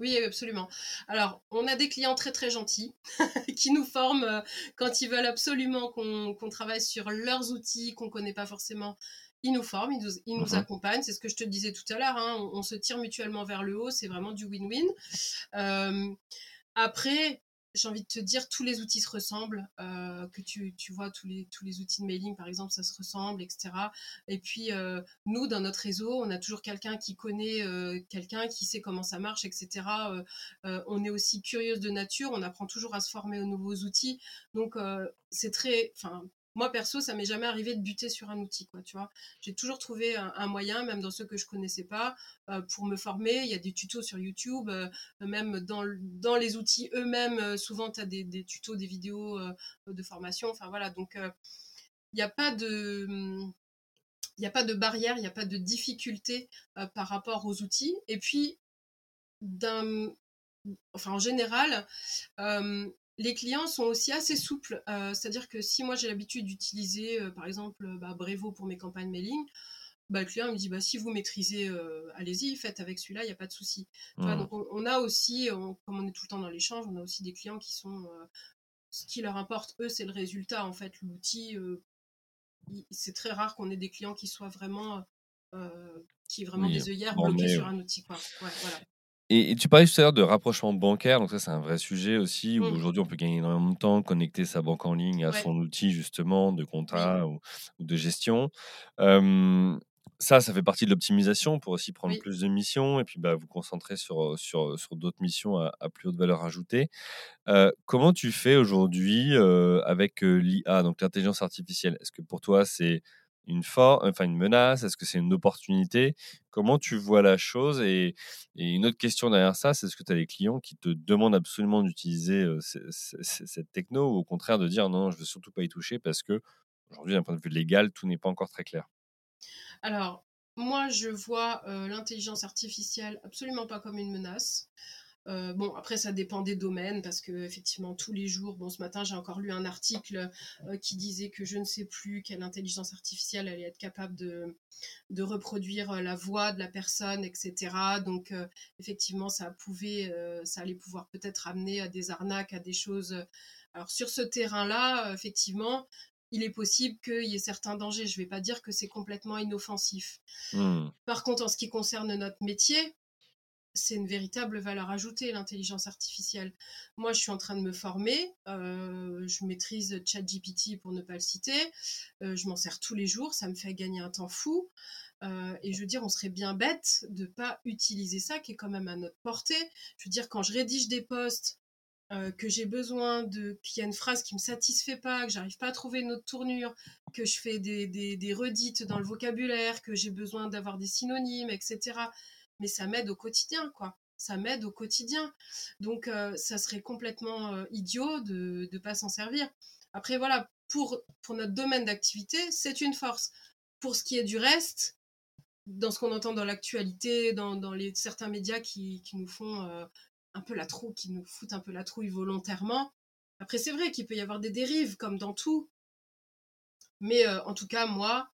Oui, absolument. Alors, on a des clients très très gentils qui nous forment quand ils veulent absolument qu'on qu'on travaille sur leurs outils qu'on ne connaît pas forcément. Ils nous forment, ils nous, ils nous Mhm. accompagnent. C'est ce que je te disais tout à l'heure. hein, on, on se tire mutuellement vers le haut. C'est vraiment du win-win. Euh, après, j'ai envie de te dire, tous les outils se ressemblent. euh, que tu, tu vois, tous les, tous les outils de mailing, par exemple, ça se ressemble, etc. Et puis, euh, nous, dans notre réseau, on a toujours quelqu'un qui connaît euh, quelqu'un, qui sait comment ça marche, etc. On est aussi curieuse de nature, on apprend toujours à se former aux nouveaux outils. Donc, c'est très. Enfin, moi, perso, ça m'est jamais arrivé de buter sur un outil, quoi, tu vois. J'ai toujours trouvé un, moyen, même dans ceux que je connaissais pas, euh, pour me former. Il y a des tutos sur YouTube, euh, même dans, dans les outils eux-mêmes, euh, souvent tu as des, des, tutos, des vidéos de formation. Enfin voilà, donc il n'y a pas de. Il n'y a pas de barrière, il n'y a pas de difficulté par rapport aux outils. Et puis, enfin, en général, les clients sont aussi assez souples. Euh, c'est-à-dire que si moi j'ai l'habitude d'utiliser, euh, par exemple, bah, Brevo pour mes campagnes mailing, bah, le client me dit bah, si vous maîtrisez, euh, allez-y, faites avec celui-là, il n'y a pas de souci. Mmh. Donc on, on, a aussi, on, comme on est tout le temps dans l'échange, on a aussi des clients qui sont. Ce qui leur importe, eux, c'est le résultat. En fait, l'outil, c'est très rare qu'on ait des clients qui soient vraiment. qui aient vraiment des œillères bloquées sur un outil. Quoi. Ouais, voilà. Et, et, tu parlais tout à l'heure de rapprochement bancaire, donc ça c'est un vrai sujet aussi, où mmh. aujourd'hui on peut gagner énormément de temps, connecter sa banque en ligne à ouais. son outil justement de contrat ou, ou, de gestion. Euh, ça, ça fait partie de l'optimisation pour aussi prendre oui. plus de missions et puis bah, vous concentrer sur, sur, sur d'autres missions à, à, plus haute valeur ajoutée. Euh, comment tu fais aujourd'hui euh, avec l'IA, donc l'intelligence artificielle? Est-ce que pour toi c'est une, for enfin, une menace? Est-ce que c'est une opportunité? Comment tu vois la chose? Et, une autre question derrière ça, c'est est-ce que tu as des clients qui te demandent absolument d'utiliser euh, cette techno ou au contraire de dire non, je ne veux surtout pas y toucher parce que aujourd'hui, d'un point de vue légal, tout n'est pas encore très clair? Alors, moi, je vois euh, l'intelligence artificielle absolument pas comme une menace. Euh, bon, après, ça dépend des domaines parce que effectivement, tous les jours, bon, ce matin, j'ai encore lu un article euh, qui disait que je ne sais plus quelle intelligence artificielle allait être capable de, de reproduire la voix de la personne, etc. Donc, euh, effectivement, ça pouvait, ça allait pouvoir peut-être amener à des arnaques, à des choses. Alors, sur ce terrain-là, effectivement, il est possible qu'il y ait certains dangers. Je ne vais pas dire que c'est complètement inoffensif. Mmh. Par contre, en ce qui concerne notre métier, c'est une véritable valeur ajoutée, l'intelligence artificielle. Moi, je suis en train de me former. Euh, je maîtrise ChatGPT pour ne pas le citer. Euh, je m'en sers tous les jours. Ça me fait gagner un temps fou. Euh, et je veux dire, on serait bien bête de ne pas utiliser ça, qui est quand même à notre portée. Je veux dire, quand je rédige des posts, que j'ai besoin de qu'il y a une phrase qui me satisfait pas, que j'arrive pas à trouver une autre tournure, que je fais des redites dans le vocabulaire, que j'ai besoin d'avoir des synonymes, etc mais ça m'aide au quotidien, quoi. Ça m'aide au quotidien. Donc, euh, ça serait complètement euh, idiot de ne pas s'en servir. Après, voilà, pour, pour notre domaine d'activité, c'est une force. Pour ce qui est du reste, dans ce qu'on entend dans l'actualité, dans, dans, les, certains médias qui, qui nous font euh, un peu la trouille, qui nous foutent un peu la trouille volontairement, après, c'est vrai qu'il peut y avoir des dérives, comme dans tout. Mais en tout cas, moi,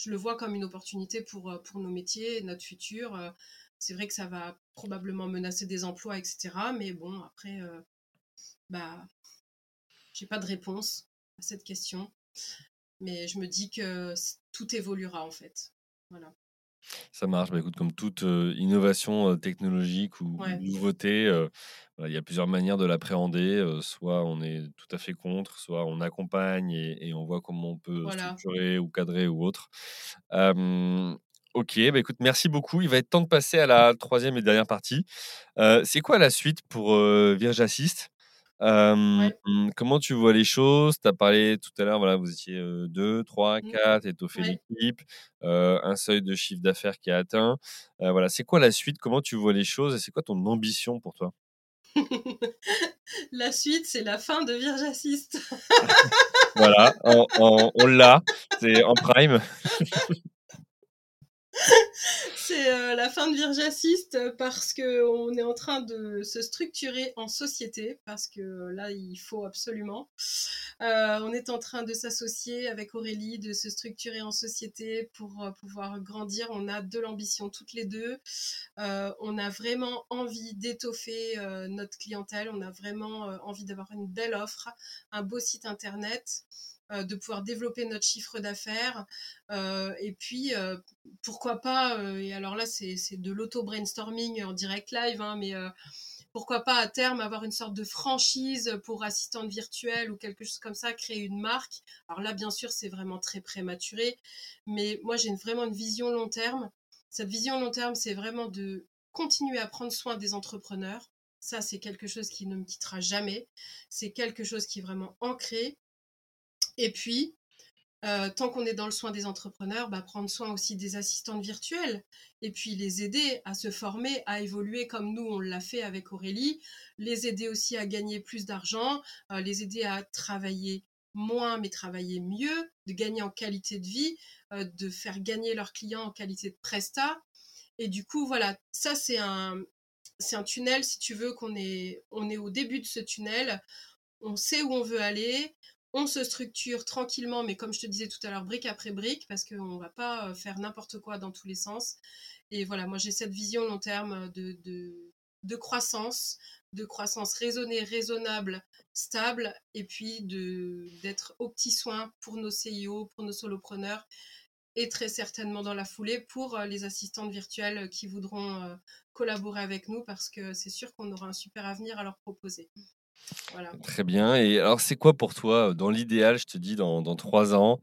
je le vois comme une opportunité pour, pour nos métiers, notre futur. C'est vrai que ça va probablement menacer des emplois, etc. Mais bon, après, euh, bah, j'ai pas de réponse à cette question. Mais je me dis que tout évoluera en fait. Voilà. Ça marche. Bah, écoute, comme toute euh, innovation euh, technologique ou Ouais. nouveauté, euh, voilà, il y a plusieurs manières de l'appréhender. soit on est tout à fait contre, soit on accompagne et, et on voit comment on peut Voilà. structurer ou cadrer ou autre. Ok, bah écoute, merci beaucoup. Il va être temps de passer à la troisième et dernière partie. C'est quoi la suite pour Virge Assist? Euh, Ouais. Comment tu vois les choses? Tu as parlé tout à l'heure, voilà, vous étiez 2, 3, Mm. 4, étoffé Ouais. l'équipe, euh, un seuil de chiffre d'affaires qui est atteint. Euh, voilà, c'est quoi la suite? Comment tu vois les choses et c'est quoi ton ambition pour toi? La suite, c'est la fin de Virge Assist. Voilà, on, on- on l'a, c'est en prime. c'est euh, la fin de Virgaciste parce qu'on est en train de se structurer en société, parce que là, il faut absolument. Euh, on est en train de s'associer avec Aurélie, de se structurer en société pour euh, pouvoir grandir. On a de l'ambition toutes les deux. on a vraiment envie d'étoffer notre clientèle. On a vraiment envie d'avoir une belle offre, un beau site internet. Euh, de pouvoir développer notre chiffre d'affaires. Euh, et puis, euh, pourquoi pas, et alors là, c'est de l'auto-brainstorming en direct live, hein, mais pourquoi pas à terme avoir une sorte de franchise pour assistante virtuelle ou quelque chose comme ça, créer une marque. Alors là, bien sûr, c'est vraiment très prématuré, mais moi, j'ai vraiment une vision long terme. Cette vision long terme, c'est vraiment de continuer à prendre soin des entrepreneurs. Ça, c'est quelque chose qui ne me quittera jamais. C'est quelque chose qui est vraiment ancré. Et puis, euh, tant qu'on est dans le soin des entrepreneurs, bah, prendre soin aussi des assistantes virtuelles et puis les aider à se former, à évoluer comme nous, on l'a fait avec Aurélie, les aider aussi à gagner plus d'argent, euh, les aider à travailler moins mais travailler mieux, de gagner en qualité de vie, euh, de faire gagner leurs clients en qualité de presta. Et du coup, voilà, ça c'est un, c'est un tunnel, si tu veux, qu'on est, on est au début de ce tunnel. On sait où on veut aller, on se structure tranquillement, mais comme je te disais tout à l'heure, brique après brique, parce qu'on ne va pas euh, faire n'importe quoi dans tous les sens. Et voilà, moi j'ai cette vision long terme de, de, croissance, de croissance raisonnée, raisonnable, stable, et puis d'être au petit soin pour nos CIO, pour nos solopreneurs, et très certainement dans la foulée pour euh, les assistantes virtuelles qui voudront euh, collaborer avec nous, parce que c'est sûr qu'on aura un super avenir à leur proposer. Très bien. Et alors, c'est quoi pour toi, dans l'idéal, je te dis, dans, dans trois ans,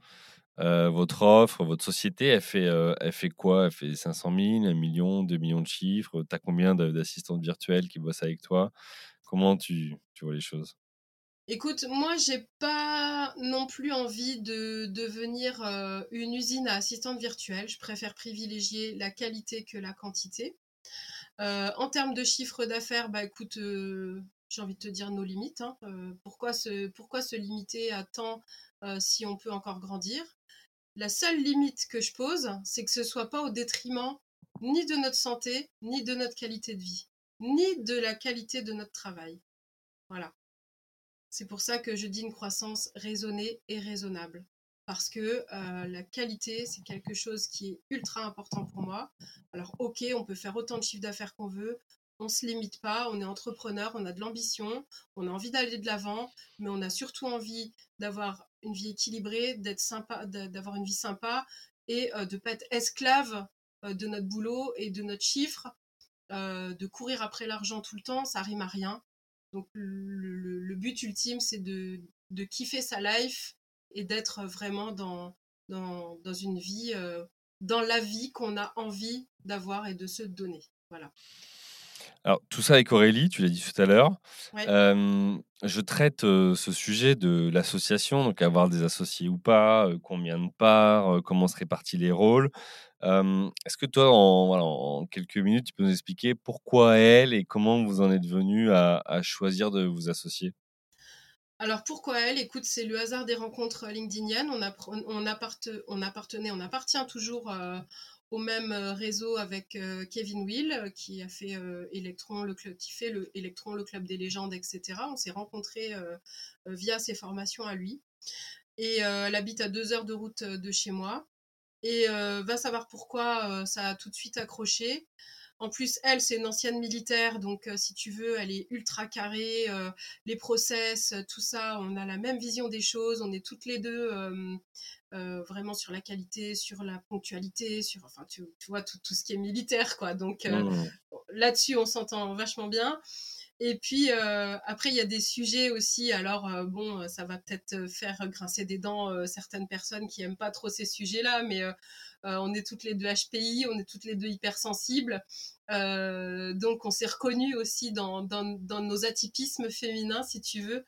euh, votre offre, votre société, elle fait, euh, elle fait quoi? Elle fait 500 000, 1 million, 2 millions de chiffres Tu as combien d'assistantes virtuelles qui bossent avec toi? Comment tu, tu vois les choses? Écoute, moi, j'ai pas non plus envie de devenir euh, une usine à assistantes virtuelles. Je préfère privilégier la qualité que la quantité. en termes de chiffre d'affaires, bah écoute, j'ai envie de te dire, nos limites. Hein. Euh, pourquoi, se, limiter à temps euh, si on peut encore grandir? La seule limite que je pose, c'est que ce soit pas au détriment ni de notre santé, ni de notre qualité de vie, ni de la qualité de notre travail. Voilà. C'est pour ça que je dis une croissance raisonnée et raisonnable. Parce que euh, la qualité, c'est quelque chose qui est ultra important pour moi. Alors, ok, on peut faire autant de chiffres d'affaires qu'on veut, on se limite pas, on est entrepreneur, on a de l'ambition, on a envie d'aller de l'avant, mais on a surtout envie d'avoir une vie équilibrée, d'être sympa, d'avoir une vie sympa et euh, de ne pas être esclave euh, de notre boulot et de notre chiffre, euh, de courir après l'argent tout le temps, ça rime à rien. Donc le, but ultime, c'est de, kiffer sa life et d'être vraiment dans, une vie, dans la vie qu'on a envie d'avoir et de se donner. Voilà. Alors, tout ça avec Aurélie, tu l'as dit tout à l'heure. je traite ce sujet de l'association, donc avoir des associés ou pas, combien de parts, comment se répartit les rôles. Est-ce que toi, en, quelques minutes, tu peux nous expliquer pourquoi elle et comment vous en êtes venu à, choisir de vous associer? Alors pourquoi elle? Écoute, c'est le hasard des rencontres LinkedIniennes. On, on, on appartenait, on appartient toujours au même euh, réseau avec euh, Kevin Will euh, qui a fait Electron, le club, qui fait le Electron, le club des légendes, etc. On s'est rencontrés via ses formations à lui. Et elle habite à deux heures de route de chez moi. Et va savoir pourquoi ça a tout de suite accroché. En plus, elle, c'est une ancienne militaire, donc si tu veux, elle est ultra carrée. les process, tout ça, on a la même vision des choses. On est toutes les deux vraiment sur la qualité, sur la ponctualité, sur, enfin, tu, vois, tout, tout, ce qui est militaire, quoi. Donc euh, mmh. là-dessus, on s'entend vachement bien. Et puis euh, après, il y a des sujets aussi. Alors bon, ça va peut-être faire grincer des dents certaines personnes qui aiment pas trop ces sujets-là, mais on est toutes les deux HPI, on est toutes les deux hypersensibles. donc on s'est reconnus aussi dans, dans, dans, nos atypismes féminins, si tu veux,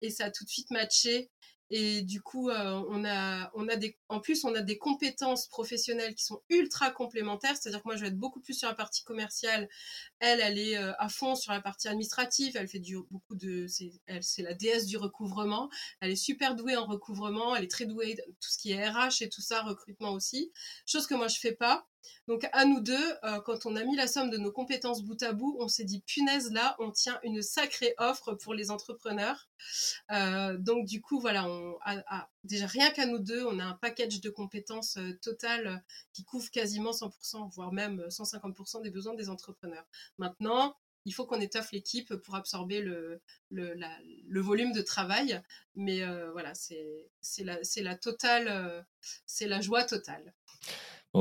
et ça a tout de suite matché. Et du coup, euh, on a, on a des, en plus, on a des compétences professionnelles qui sont ultra complémentaires. C'est-à-dire que moi, je vais être beaucoup plus sur la partie commerciale. Elle, elle est euh, à fond sur la partie administrative. Elle fait beaucoup de, c'est, elle, c'est la déesse du recouvrement. Elle est super douée en recouvrement. Elle est très douée tout ce qui est RH et tout ça, recrutement aussi. Chose que moi, je fais pas. Donc à nous deux, euh, quand on a mis la somme de nos compétences bout à bout, on s'est dit punaise là, on tient une sacrée offre pour les entrepreneurs. Euh, donc du coup voilà, on a, déjà rien qu'à nous deux, on a un package de compétences euh, total qui couvre quasiment 100%, voire même 150% des besoins des entrepreneurs. Maintenant, il faut qu'on étoffe l'équipe pour absorber le, volume de travail. Mais voilà, c'est la joie totale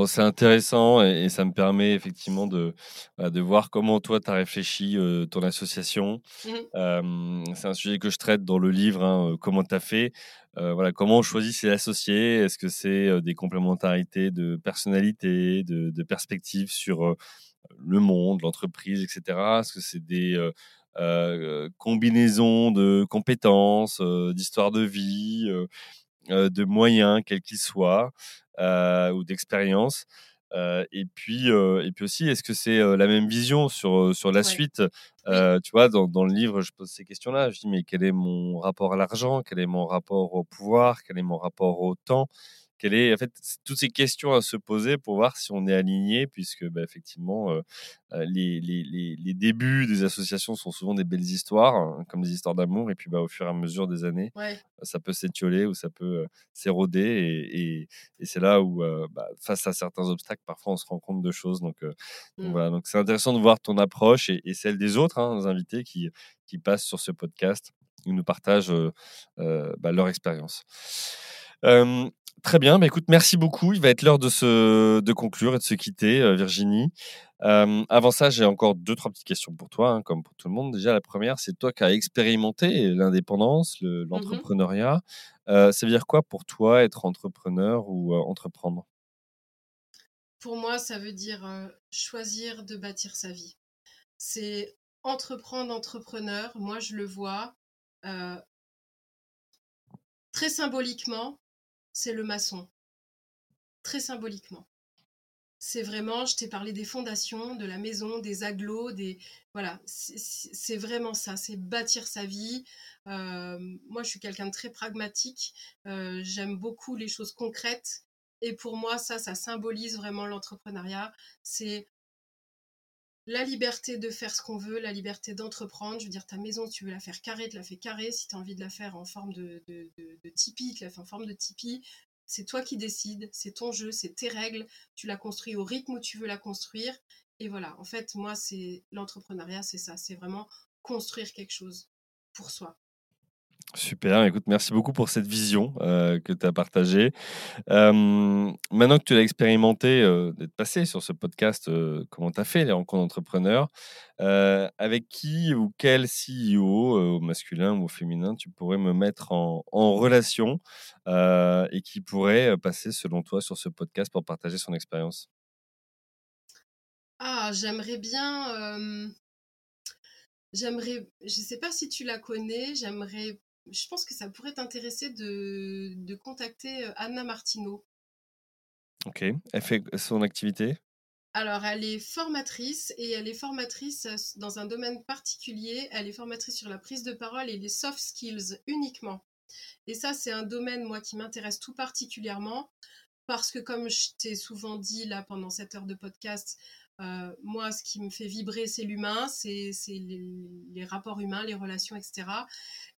c'est intéressant et, ça me permet effectivement de, bah, de voir comment toi, tu as réfléchi ton association. Mmh. c'est un sujet que je traite dans le livre, hein, comment tu as fait. voilà, comment on choisit ses associés? Est-ce que c'est des complémentarités de personnalité, de, de perspectives sur le monde, l'entreprise, etc. Est-ce que c'est des combinaisons de compétences, d'histoire de vie de moyens, quels qu'ils soient, ou d'expérience. et puis, et puis aussi, est-ce que c'est la même vision sur sur la suite? Tu vois, dans, dans, le livre, je pose ces questions-là. Je dis mais quel est mon rapport à l'argent? Quel est mon rapport au pouvoir? Quel est mon rapport au temps? Quelle est en fait toutes ces questions à se poser pour voir si on est aligné, puisque bah, effectivement les, les, les, débuts des associations sont souvent des belles histoires, hein, comme des histoires d'amour, et puis bah, au fur et à mesure des années, ça peut s'étioler ou ça peut s'éroder, et, et, c'est là où bah, face à certains obstacles, parfois on se rend compte de choses. Donc, mmh. voilà, donc c'est intéressant de voir ton approche et, celle des autres hein, invités qui, qui passent sur ce podcast, ils nous partagent leur expérience. Très bien, bah, écoute, merci beaucoup. Il va être l'heure de, se, de conclure et de se quitter, euh, Virginie. Euh, avant ça, j'ai encore deux, trois petites questions pour toi, hein, comme pour tout le monde. Déjà, la première, c'est toi qui as expérimenté l'indépendance, mmh l'entrepreneuriat. Euh, ça veut dire quoi pour toi être entrepreneur ou entreprendre? Pour moi, ça veut dire choisir de bâtir sa vie. C'est entreprendre, entrepreneur. Moi, je le vois très symboliquement c'est le maçon. Très symboliquement. C'est vraiment, je t'ai parlé des fondations, de la maison, des agglos, des. Voilà, c'est vraiment ça, c'est bâtir sa vie. Euh, moi, je suis quelqu'un de très pragmatique. Euh, j'aime beaucoup les choses concrètes. Et pour moi, ça, ça symbolise vraiment l'entrepreneuriat. C'est la liberté de faire ce qu'on veut, la liberté d'entreprendre. Je veux dire, ta maison, tu veux la faire carrée, tu la fais carrée. Si tu as envie de la faire en forme de, de, tu la fais en forme de tipi. C'est toi qui décides, c'est ton jeu, c'est tes règles. Tu la construis au rythme où tu veux la construire. Et voilà, en fait, moi, c'est l'entrepreneuriat, c'est ça. C'est vraiment construire quelque chose pour soi. Super, écoute, merci beaucoup pour cette vision euh, que tu as partagée. maintenant que tu l'as expérimenté, euh, d'être passé sur ce podcast, euh, comment tu as fait les rencontres d'entrepreneurs Avec qui ou quel CEO, au masculin ou au féminin, tu pourrais me mettre en, en relation et qui pourrait passer, selon toi, sur ce podcast pour partager son expérience? Ah, j'aimerais bien. J'aimerais, je ne sais pas si tu la connais, j'aimerais je pense que ça pourrait t'intéresser de, de contacter euh, Anna Martineau. Ok. Elle fait son activité? Alors, elle est formatrice et elle est formatrice euh, dans un domaine particulier. Elle est formatrice sur la prise de parole et les soft skills uniquement. Et ça, c'est un domaine, moi, qui m'intéresse tout particulièrement parce que, comme je t'ai souvent dit là pendant cette heure de podcast, euh, moi, ce qui me fait vibrer, c'est l'humain, c'est les, les, rapports humains, les relations, etc.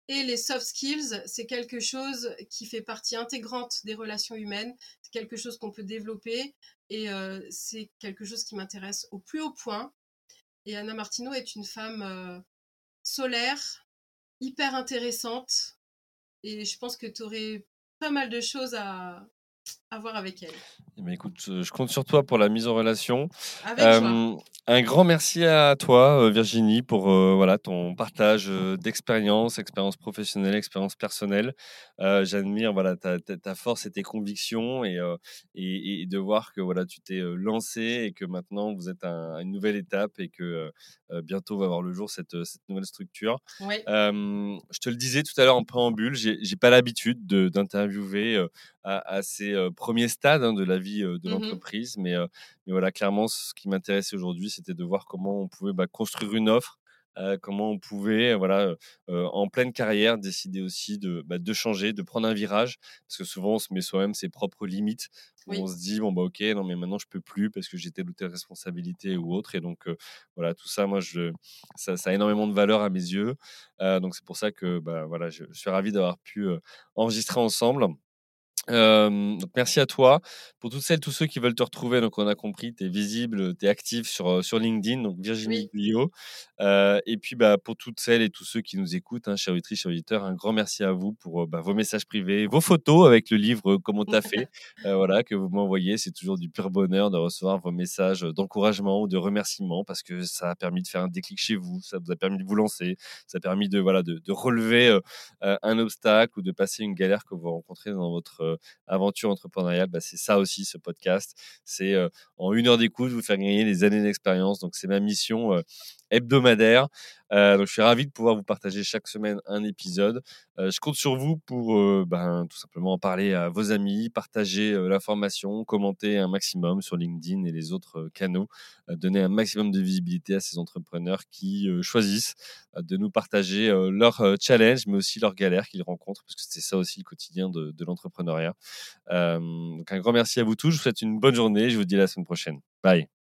Et les soft skills, c'est quelque chose qui fait partie intégrante des relations humaines, c'est quelque chose qu'on peut développer et euh, c'est quelque chose qui m'intéresse au plus haut point. Et Anna Martino est une femme euh, solaire, hyper intéressante et je pense que tu aurais pas mal de choses à, à voir avec elle. Eh ben, écoute, je compte sur toi pour la mise en relation. un grand merci à toi, euh, Virginie, pour euh, voilà, ton partage euh, d'expérience, expérience professionnelle, expérience personnelle. J'admire voilà, ta, ta, force et tes convictions et, et, de voir que voilà, tu t'es lancé et que maintenant vous êtes à, une nouvelle étape et que bientôt va voir le jour cette, cette nouvelle structure. je te le disais tout à l'heure en préambule, j'ai pas l'habitude d'interviewer à, ces premiers stades hein, de la vie de mmh l'entreprise. Mais, mais, voilà, clairement, ce qui m'intéressait aujourd'hui, c'était de voir comment on pouvait bah, construire une offre comment on pouvait, voilà, en pleine carrière, décider aussi de, bah, de changer, de prendre un virage, parce que souvent on se met soi-même ses propres limites. On se dit bon bah ok non mais maintenant je peux plus parce que j'ai telle ou telle responsabilité ou autre et donc voilà tout ça moi je ça, ça, a énormément de valeur à mes yeux donc c'est pour ça que bah, voilà je, je suis ravi d'avoir pu enregistrer ensemble donc merci à toi. Pour toutes celles, tous ceux qui veulent te retrouver, donc on a compris, tu es visible, tu es actif sur, sur LinkedIn, donc Virginie oui. et puis bah, pour toutes celles et tous ceux qui nous écoutent, hein, chers auditrices, chers auditeurs, un grand merci à vous pour bah, vos messages privés, vos photos avec le livre Comment t'as fait, voilà, que vous m'envoyez. C'est toujours du pur bonheur de recevoir vos messages d'encouragement ou de remerciement parce que ça a permis de faire un déclic chez vous, ça vous a permis de vous lancer, ça a permis de, voilà, de, de relever un obstacle ou de passer une galère que vous rencontrez dans votre aventure entrepreneuriale, bah, c'est ça aussi ce podcast. C'est en une heure d'écoute vous faire gagner des années d'expérience. Donc c'est ma mission hebdomadaire. donc je suis ravi de pouvoir vous partager chaque semaine un épisode. je compte sur vous pour ben, tout simplement en parler à vos amis, partager l'information, commenter un maximum sur LinkedIn et les autres canaux, donner un maximum de visibilité à ces entrepreneurs qui choisissent de nous partager leurs challenges, mais aussi leurs galères qu'ils rencontrent, parce que c'est ça aussi le quotidien de, de l'entrepreneuriat. donc un grand merci à vous tous. Je vous souhaite une bonne journée. Je vous dis à la semaine prochaine. Bye.